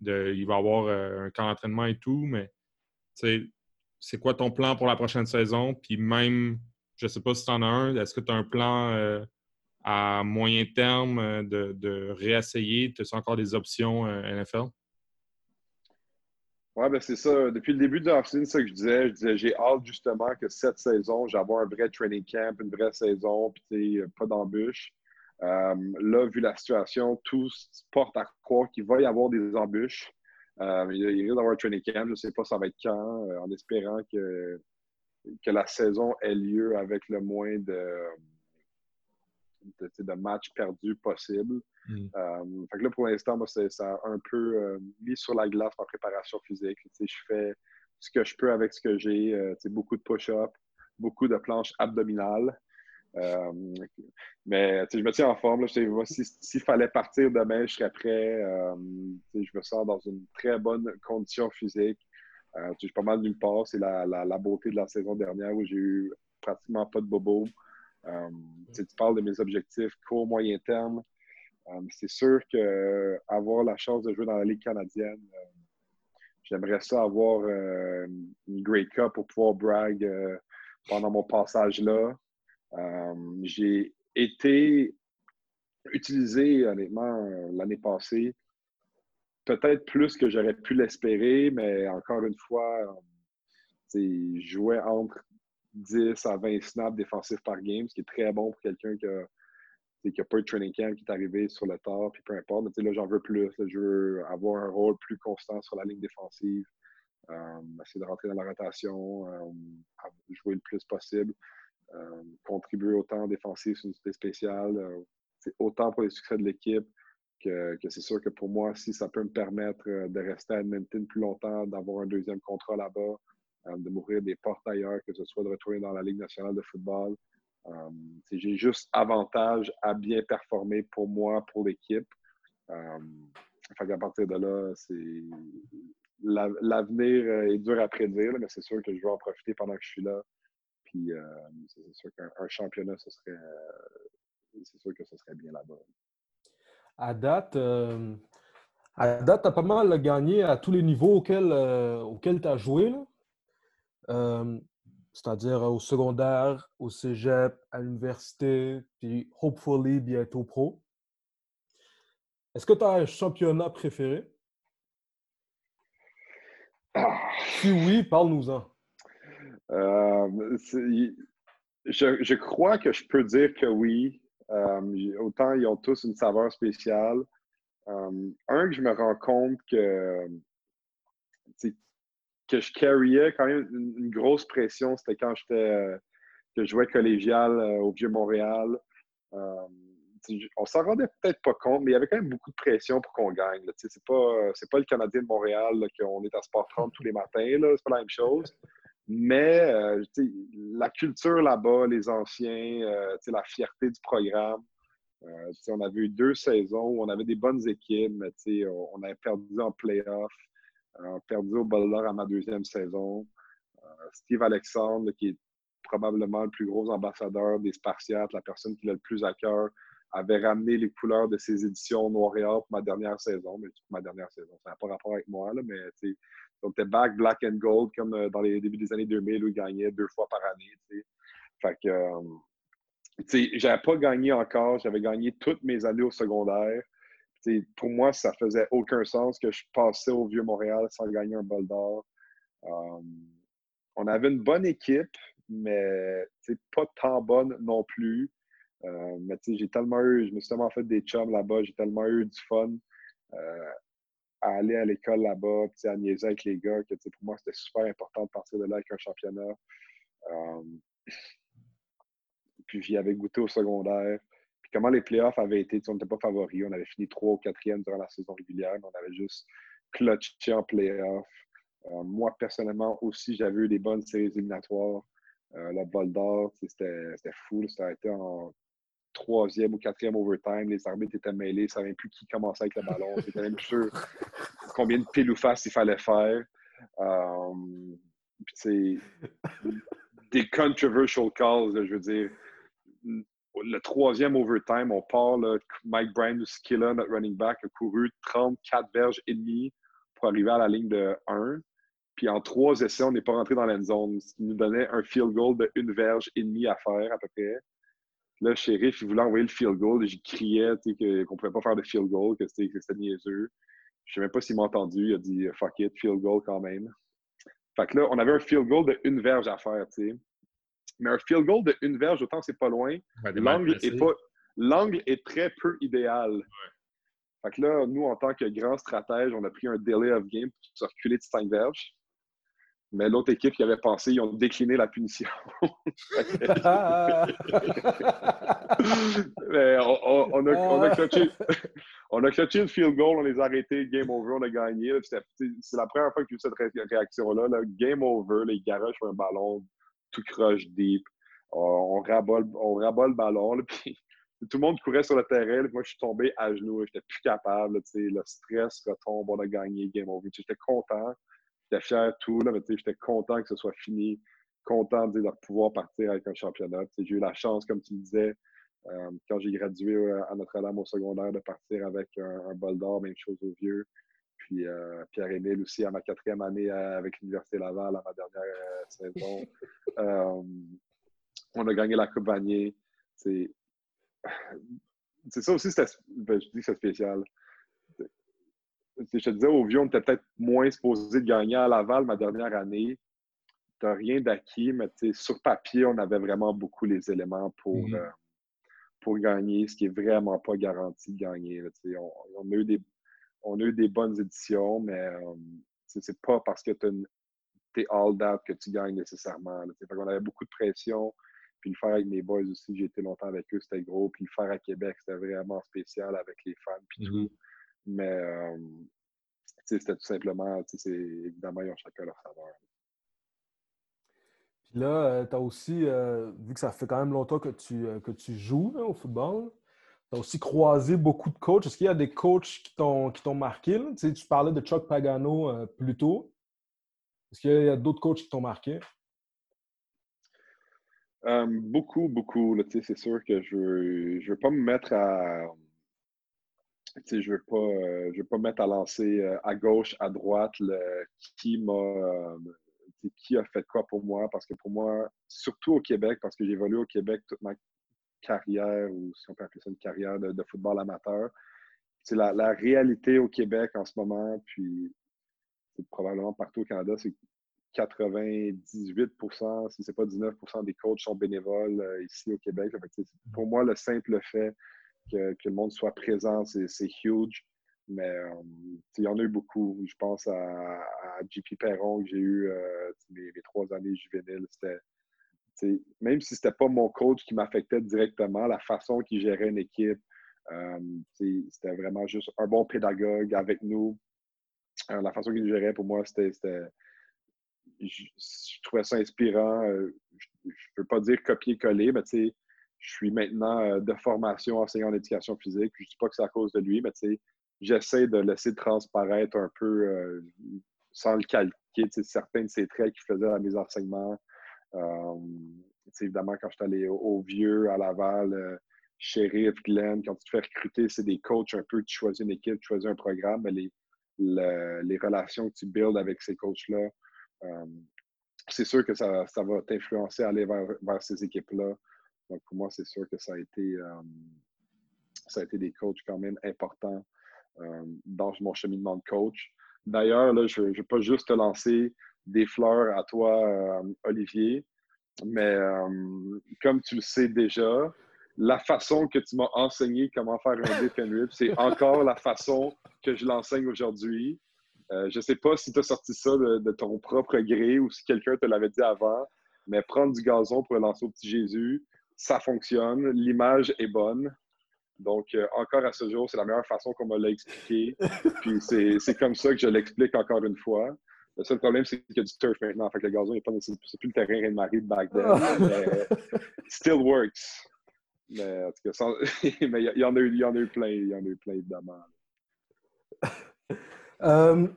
Speaker 1: De, il va y avoir euh, un camp d'entraînement et tout, mais c'est quoi ton plan pour la prochaine saison? Puis même, je ne sais pas si tu en as un, est-ce que tu as un plan euh, à moyen terme euh, de, réessayer? Tu as encore des options NFL?
Speaker 3: Oui, ben c'est ça. Depuis le début de la c'est ça que je disais. Je disais, j'ai hâte justement que cette saison, j'avoir un vrai training camp, une vraie saison, puis pas d'embûches. Euh, là, vu la situation, tout porte à croire qu'il va y avoir des embûches. Euh, il risque d'avoir un training camp. Je ne sais pas ça va être quand, euh, en espérant que, que la saison ait lieu avec le moins de, de, matchs perdus possible. Mm. Euh, fait que là, pour l'instant, moi, ça a un peu euh, mis sur la glace en préparation physique. je fais ce que je peux avec ce que j'ai. Beaucoup de push-up, beaucoup de planches abdominales. Mais je me tiens en forme. S'il fallait partir demain, je serais prêt. je me sens dans une très bonne condition physique. je suis pas mal d'une part. C'est la, la, beauté de la saison dernière où j'ai eu pratiquement pas de bobo. tu parles de mes objectifs court, moyen terme. Euh, c'est sûr qu'avoir euh, la chance de jouer dans la Ligue canadienne, euh, j'aimerais ça avoir une Great Cup pour pouvoir brag pendant mon passage là. J'ai été utilisé, honnêtement, l'année passée, peut-être plus que j'aurais pu l'espérer, mais encore une fois, je jouais entre 10 à 20 snaps défensifs par game, ce qui est très bon pour quelqu'un qui a qu'il n'y a de training camp qui est arrivé sur le tard, puis peu importe. Là, j'en veux plus. je veux avoir un rôle plus constant sur la ligne défensive, euh, essayer de rentrer dans la rotation, euh, jouer le plus possible, euh, contribuer autant en défensive sur une unité spéciale, c'est autant pour les succès de l'équipe que, c'est sûr que pour moi, si ça peut me permettre de rester à Edmonton plus longtemps, d'avoir un deuxième contrat là-bas, de m'ouvrir des portes ailleurs, que ce soit de retourner dans la Ligue nationale de football, j'ai juste avantage à bien performer pour moi, pour l'équipe. à partir de là, c'est l'avenir est dur à prédire, mais c'est sûr que je vais en profiter pendant que je suis là. Puis c'est sûr qu'un championnat, ce serait c'est sûr que ce serait bien là-bas.
Speaker 2: À date, à date, tu as pas mal gagné à tous les niveaux auxquels, auxquels tu as joué. C'est-à-dire au secondaire, au cégep, à l'université, puis hopefully bientôt pro. Est-ce que tu as un championnat préféré? Ah. Si oui, parle-nous-en.
Speaker 3: Euh, je, crois que je peux dire que oui. Euh, autant ils ont tous une saveur spéciale. Euh, un que je me rends compte que, que je carryais quand même une, grosse pression, c'était quand j'étais que je jouais collégial au Vieux-Montréal. on s'en rendait peut-être pas compte, mais il y avait quand même beaucoup de pression pour qu'on gagne. C'est pas, pas le Canadien de Montréal qu'on est à Sport 30 tous les matins, c'est pas la même chose. Mais euh, la culture là-bas, les anciens, euh, la fierté du programme. Euh, on avait eu deux saisons où on avait des bonnes équipes, mais on, avait perdu en playoff. on perdu au Boulder à ma deuxième saison. Steve Alexandre, qui est probablement le plus gros ambassadeur des Spartiates, la personne qui l'a le plus à cœur, avait ramené les couleurs de ses éditions noir et or pour ma dernière saison. Mais ma dernière saison, ça n'a pas rapport avec moi, là, mais on était back black and gold comme euh, dans les débuts des années 2000 où il gagnait deux fois par année. T'sais. Fait que, euh, j'avais pas gagné encore. J'avais gagné toutes mes années au secondaire. pour moi, ça faisait aucun sens que je passais au Vieux-Montréal sans gagner un bol d'or. Euh, on avait une bonne équipe, mais pas tant bonne non plus. mais j'ai tellement eu, je me suis tellement fait des chums là-bas, j'ai tellement eu du fun à aller à l'école là-bas, à niaiser avec les gars, que pour moi, c'était super important de partir de là avec un championnat. Euh, puis j'y avais goûté au secondaire. Puis comment les playoffs avaient été, on n'était pas favoris. On avait fini 3 ou 4e durant la saison régulière, mais on avait juste clutché en playoffs. Euh, moi, personnellement, aussi, j'avais eu des bonnes séries éliminatoires. Euh, le bol d'or, c'était fou. Ça a été en troisième ou quatrième overtime, les arbitres étaient mêlés, ils ne savaient plus qui commençait avec le ballon, ils même plus sûr combien de pile ou il fallait faire. Um, des controversial calls, je veux dire. Le troisième overtime, on part, Mike Bryan ou Skilla, notre running back, a couru 34 verges et demi pour arriver à la ligne de 1. Puis en trois essais, on n'est pas rentré dans la zone, ce qui nous donnait un field goal de une verge et demi à faire à peu près. Là, shérif, il voulait envoyer le field goal. J'y criais qu'on ne pouvait pas faire de field goal, que c'était niaiseux. Je ne sais même pas s'il m'a entendu. Il a dit fuck it, field goal quand même. Fait que là, on avait un field goal de une verge à faire, tu sais. Mais un field goal de une verge, autant c'est pas loin, l'angle est, pas, l'angle est très peu idéal. Fait que là, nous, en tant que grand stratège, on a pris un delay of game pour se reculer de 5 verges. Mais l'autre équipe qui avait pensé, ils ont décliné la punition. (laughs) Mais on, on, a, on, a clutché, on a clutché une field goal, on les a arrêtés, game over, on a gagné. C'est la première fois que j'ai eu cette réaction-là. Game over, les garages sur un ballon tout crush deep. On, on rabat le ballon. (laughs) puis, tout le monde courait sur le terrain. moi, je suis tombé à genoux. J'étais plus capable. le stress retombe, on a gagné, game over. J'étais content j'étais fier tout, là, mais j'étais content que ce soit fini, content de pouvoir partir avec un championnat. J'ai eu la chance, comme tu me disais, euh, quand j'ai gradué euh, à Notre-Dame au secondaire, de partir avec un, bol d'or, même chose au vieux. Puis euh, Pierre-Émile aussi à ma quatrième année avec l'Université Laval à ma dernière saison. (laughs) on a gagné la Coupe Vanier. C'est ça aussi, ben, je dis c'est spécial je te disais, au vieux, on était peut-être moins supposé de gagner à Laval ma dernière année. Tu rien d'acquis, mais sur papier, on avait vraiment beaucoup les éléments pour, mhm. euh, pour gagner, ce qui est vraiment pas garanti de gagner. on, a eu des, on a eu des bonnes éditions, mais euh, c'est pas parce que tu es all that que tu gagnes nécessairement. on avait beaucoup de pression. Puis le faire avec mes boys aussi, j'ai été longtemps avec eux, c'était gros. Puis le faire à Québec, c'était vraiment spécial avec les fans, puis tout. Mais euh, c'était tout simplement, évidemment, ils ont chacun leur saveur.
Speaker 2: Puis là, tu as aussi, euh, vu que ça fait quand même longtemps que tu, euh, que tu joues au football, tu as aussi croisé beaucoup de coachs. Est-ce qu'il y a des coachs qui t'ont marqué? Là? Tu, parlais de Chuck Pagano plus tôt. Est-ce qu'il y a, d'autres coachs qui t'ont marqué?
Speaker 3: Beaucoup, beaucoup. C'est sûr que je ne veux pas me mettre à. Je ne veux, pas, euh, veux pas me mettre à lancer euh, à gauche, à droite le, qui m'a. qui a fait quoi pour moi? Parce que pour moi, surtout au Québec, parce que j'ai évolué au Québec toute ma carrière, ou si on peut appeler ça une carrière de, football amateur, c'est la, réalité au Québec en ce moment, puis probablement partout au Canada, c'est 98% si ce n'est pas 19% des coachs sont bénévoles euh, ici au Québec. pour moi, le simple fait que, le monde soit présent, c'est huge. Mais euh, il y en a eu beaucoup. Je pense à, JP Perron que j'ai eu euh, mes, trois années juvéniles. même si ce n'était pas mon coach qui m'affectait directement, la façon qu'il gérait une équipe, c'était vraiment juste un bon pédagogue avec nous. la façon qu'il gérait, pour moi, c'était je, trouvais ça inspirant. Euh, je ne veux pas dire copier-coller, mais tu sais, je suis maintenant euh, de formation enseignant en éducation physique. Je ne dis pas que c'est à cause de lui, mais j'essaie de laisser transparaître un peu, euh, sans le calquer, certains de ces traits qu'il faisait à mes enseignements. évidemment, quand je suis allé au, Vieux, à Laval, Sheriff, Glenn, quand tu te fais recruter, c'est des coachs un peu, tu choisis une équipe, tu choisis un programme, mais les, les relations que tu builds avec ces coachs-là, euh, c'est sûr que ça, va t'influencer à aller vers, ces équipes-là. Donc, pour moi, c'est sûr que ça a été, euh, ça a été des coachs quand même importants euh, dans mon cheminement de coach. D'ailleurs, je ne vais pas juste te lancer des fleurs à toi, Olivier, mais comme tu le sais déjà, la façon que tu m'as enseigné comment faire un dip and rip, c'est (laughs) encore la façon que je l'enseigne aujourd'hui. Euh, je ne sais pas si tu as sorti ça de, ton propre gré ou si quelqu'un te l'avait dit avant, mais prendre du gazon pour le lancer au petit Jésus, ça fonctionne. L'image est bonne. Donc, euh, encore à ce jour, c'est la meilleure façon qu'on me l'a expliqué. (laughs) Puis c'est comme ça que je l'explique encore une fois. Le seul problème, c'est qu'il y a du turf maintenant. Fait que le gazon, c'est plus le terrain Reine-Marie de back then. still works. Mais en tout cas, (laughs) il y, en a eu, il y en a eu plein, il y en a eu plein, évidemment. (laughs)
Speaker 2: Euh,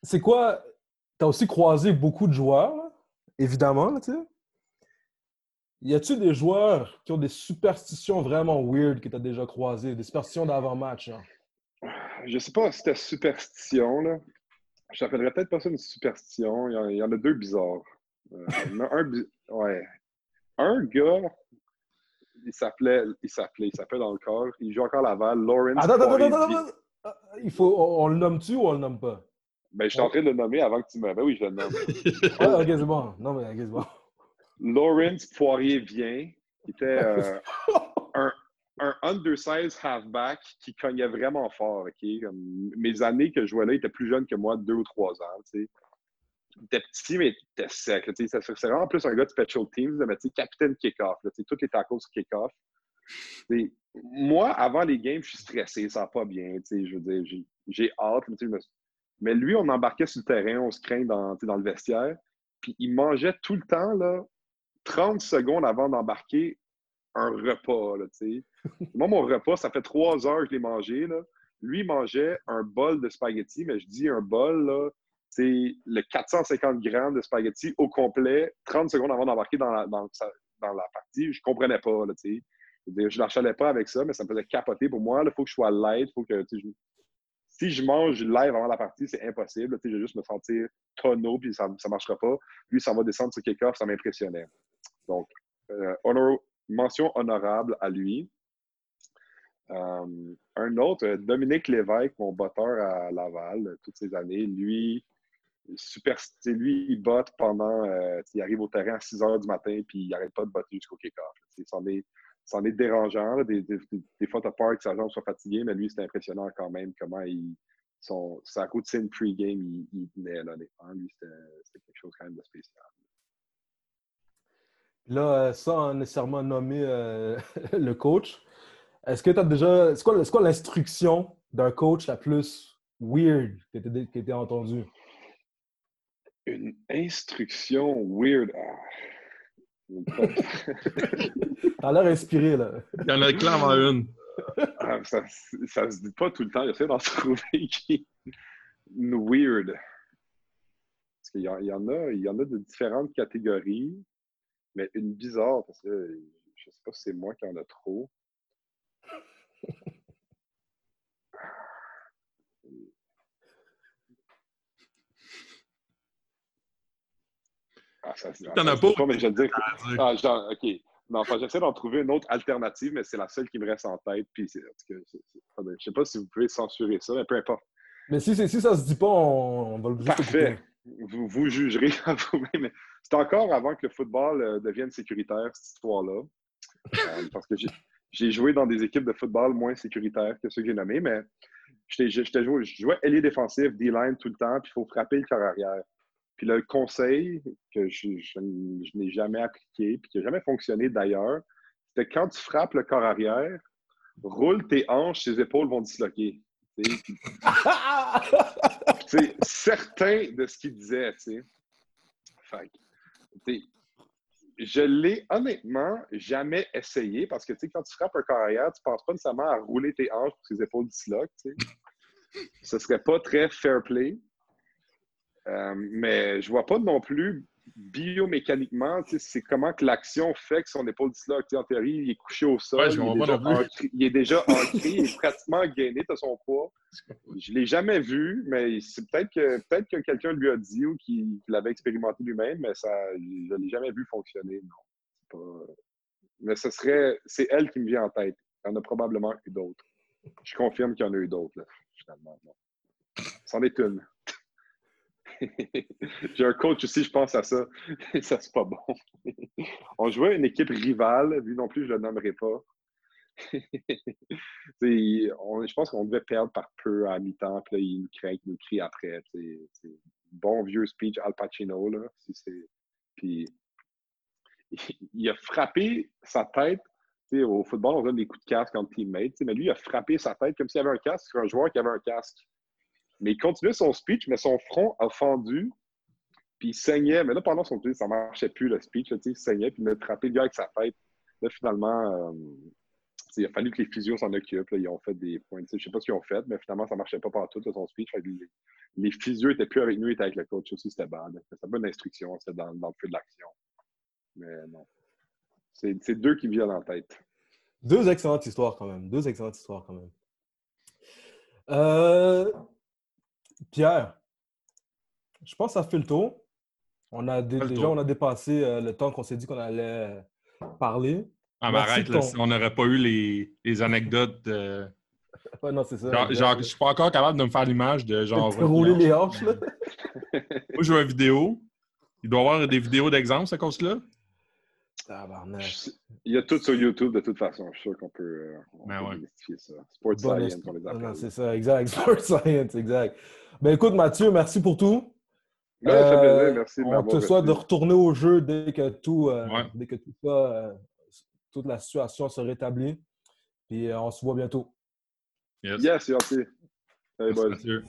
Speaker 2: c'est quoi? Tu as aussi croisé beaucoup de joueurs, évidemment, tu sais? Y a-tu des joueurs qui ont des superstitions vraiment weird que tu as déjà croisées, des superstitions d'avant-match?
Speaker 3: Je sais pas si c'était superstition, là. Je t'appellerais peut-être pas ça une superstition. Il y en, a deux bizarres. Euh, un, ouais. un gars, il s'appelait, il s'appelait, il s'appelle dans le corps, il joue encore Laval, Lawrence.
Speaker 2: Attends, attends, attends, attends, il faut, on, le nomme-tu ou on le nomme pas?
Speaker 3: Ben, je suis en train de le nommer avant que tu me. Ben oui, je le nomme. (laughs)
Speaker 2: ah, ok, c'est bon. Non, mais ok, c'est bon.
Speaker 3: Lawrence Poirier-Vient, qui était euh, (laughs) un, un undersized halfback qui cognait vraiment fort. mes années que je jouais là, il était plus jeune que moi, deux ou trois ans. Il était petit, mais il était sec. C'est vraiment plus un gars de special teams, mais capitaine kick-off. Tous les tacos kick-off moi, avant les games, je suis stressé, ça va pas bien. Je veux dire, j'ai hâte. Mais lui, on embarquait sur le terrain, on se craint dans, dans le vestiaire. Puis il mangeait tout le temps, là, 30 secondes avant d'embarquer, un repas. Là, (laughs) Moi, mon repas, ça fait trois heures que je l'ai mangé. Là. Lui, il mangeait un bol de spaghettis, mais je dis un bol, là, c'est le 450 grammes de spaghettis au complet, 30 secondes avant d'embarquer dans la, dans, dans la partie. Je comprenais pas. Là, je ne pas avec ça, mais ça me faisait capoter pour moi. Il faut que je sois light. Faut que, Si je mange live avant la partie, c'est impossible. Je vais juste me sentir tonneau, puis ça ne marchera pas. Lui, ça va descendre sur kick-off, ça m'impressionnait. Donc, euh, mention honorable à lui. Euh, un autre, Dominique Lévesque, mon botteur à Laval, toutes ces années, lui, super, lui, il botte pendant, euh, il arrive au terrain à 6 heures du matin, puis il n'arrête pas de botter jusqu'au kick-off. C'en est est dérangeant. Des, des, des, fois, tu as peur que sa jambe soit fatiguée, mais lui, c'est impressionnant quand même comment il, son, sa routine pre-game, il, il tenait, là, Lui, c'était quelque chose quand même de spécial.
Speaker 2: Là, euh, sans nécessairement nommer euh, (laughs) le coach, est-ce que tu as déjà. C'est quoi, quoi l'instruction d'un coach la plus weird que tu as entendue?
Speaker 3: Une instruction weird. Ah. (laughs)
Speaker 2: T'as l'air inspiré, là.
Speaker 1: Il y en a clairement une.
Speaker 3: Ah, ça, ça se dit pas tout le temps. J'essaie d'en (laughs) trouver qui une weird. Parce qu'il y, en a, il y en a de différentes catégories, mais une bizarre, parce que je sais pas si c'est moi qui en a trop. Ah, ça,
Speaker 1: T'en as pas?
Speaker 3: mais je veux dire. Ah, genre, OK. Non, enfin, j'essaie d'en trouver une autre alternative, mais c'est la seule qui me reste en tête. Puis, je ne sais pas si vous pouvez censurer ça, mais peu importe.
Speaker 2: Mais si, si ça se dit pas, on, va le
Speaker 3: dire. Parfait. Vous, jugerez (laughs) à vous-même. C'est encore avant que le football euh, devienne sécuritaire, cette histoire-là. Euh, parce que j'ai joué dans des équipes de football moins sécuritaires que ceux que j'ai nommés, mais je je jouais ailier défensif, D-line tout le temps, puis il faut frapper le corps arrière. Puis le conseil que je, n'ai jamais appliqué, puis qui n'a jamais fonctionné d'ailleurs, c'était quand tu frappes le corps arrière, roule tes hanches, tes épaules vont disloquer. C'est certain de ce qu'il disait, tu sais. je l'ai honnêtement jamais essayé parce que, tu sais, quand tu frappes un corps arrière, tu ne penses pas nécessairement à rouler tes hanches pour que tes épaules disloquent, tu sais. Ce serait pas très fair play. Euh, mais je vois pas non plus biomécaniquement, c'est comment que l'action fait que son épaule disloque. En théorie, il est couché au sol, il, est déjà ancré, il, est déjà ancré, il est pratiquement gainé de son poids. Je ne l'ai jamais vu, mais c'est peut-être que, peut que quelqu'un lui a dit ou qu'il l'avait expérimenté lui-même, mais ça, je ne l'ai jamais vu fonctionner. Non. Mais ce serait, c'est elle qui me vient en tête. Il y en a probablement eu d'autres. Je confirme qu'il y en a eu d'autres, finalement. C'en est une. (laughs) J'ai un coach aussi, je pense à ça. (laughs) ça, c'est pas bon. (laughs) on jouait une équipe rivale, lui non plus, je le nommerai pas. je pense qu'on devait perdre par peu à mi-temps, puis là, il nous crie, il nous crie après. Bon vieux speech Al Pacino, là. puis il a frappé sa tête. Au football, on donne des coups de casque entre teammates, mais lui, il a frappé sa tête comme s'il avait un casque sur un joueur qui avait un casque. Mais il continuait son speech, mais son front a fendu, puis il saignait. Mais là, pendant son speech, ça marchait plus, le speech. il saignait, puis il a frappé le gars avec sa tête. Là, finalement, euh, il a fallu que les physios s'en occupent. ils ont fait des points. Je ne sais pas ce qu'ils ont fait, mais finalement, ça ne marchait pas partout, son speech. les, les physios n'étaient plus avec nous, ils étaient avec le coach aussi, c'était bad. C'était pas une instruction, c'était dans, dans, le feu de l'action. Mais non. C'est deux qui me viennent en tête.
Speaker 2: Deux excellentes histoires quand même. Deux excellentes histoires quand même. Euh, Pierre, je pense que ça fait le tour. On a déjà, on a dépassé euh, le temps qu'on s'est dit qu'on allait euh, parler.
Speaker 1: Ah, mais arrête, on n'aurait pas eu les, les anecdotes de... (laughs)
Speaker 2: ouais, non, c'est ça.
Speaker 1: Genre, je suis pas encore capable de me faire l'image de genre.
Speaker 2: rouler les hanches, là. (laughs)
Speaker 1: Moi, je vois une vidéo. Il doit y avoir des vidéos d'exemple, à cause-là.
Speaker 3: Il y a tout sur YouTube de toute façon. Je suis sûr qu'on peut, euh,
Speaker 1: ben
Speaker 3: ça. Sport Science, on les appelle.
Speaker 2: C'est ça, exact. (laughs) Sport Science, exact. Ben écoute, Mathieu, merci pour tout.
Speaker 3: Ben, euh, merci
Speaker 2: on te souhaite de retourner au jeu dès que tout, euh, dès que tout ça, euh, toute la situation se rétablit. Puis on se voit bientôt.
Speaker 3: Yes, yes merci.
Speaker 1: Salut, Mathieu.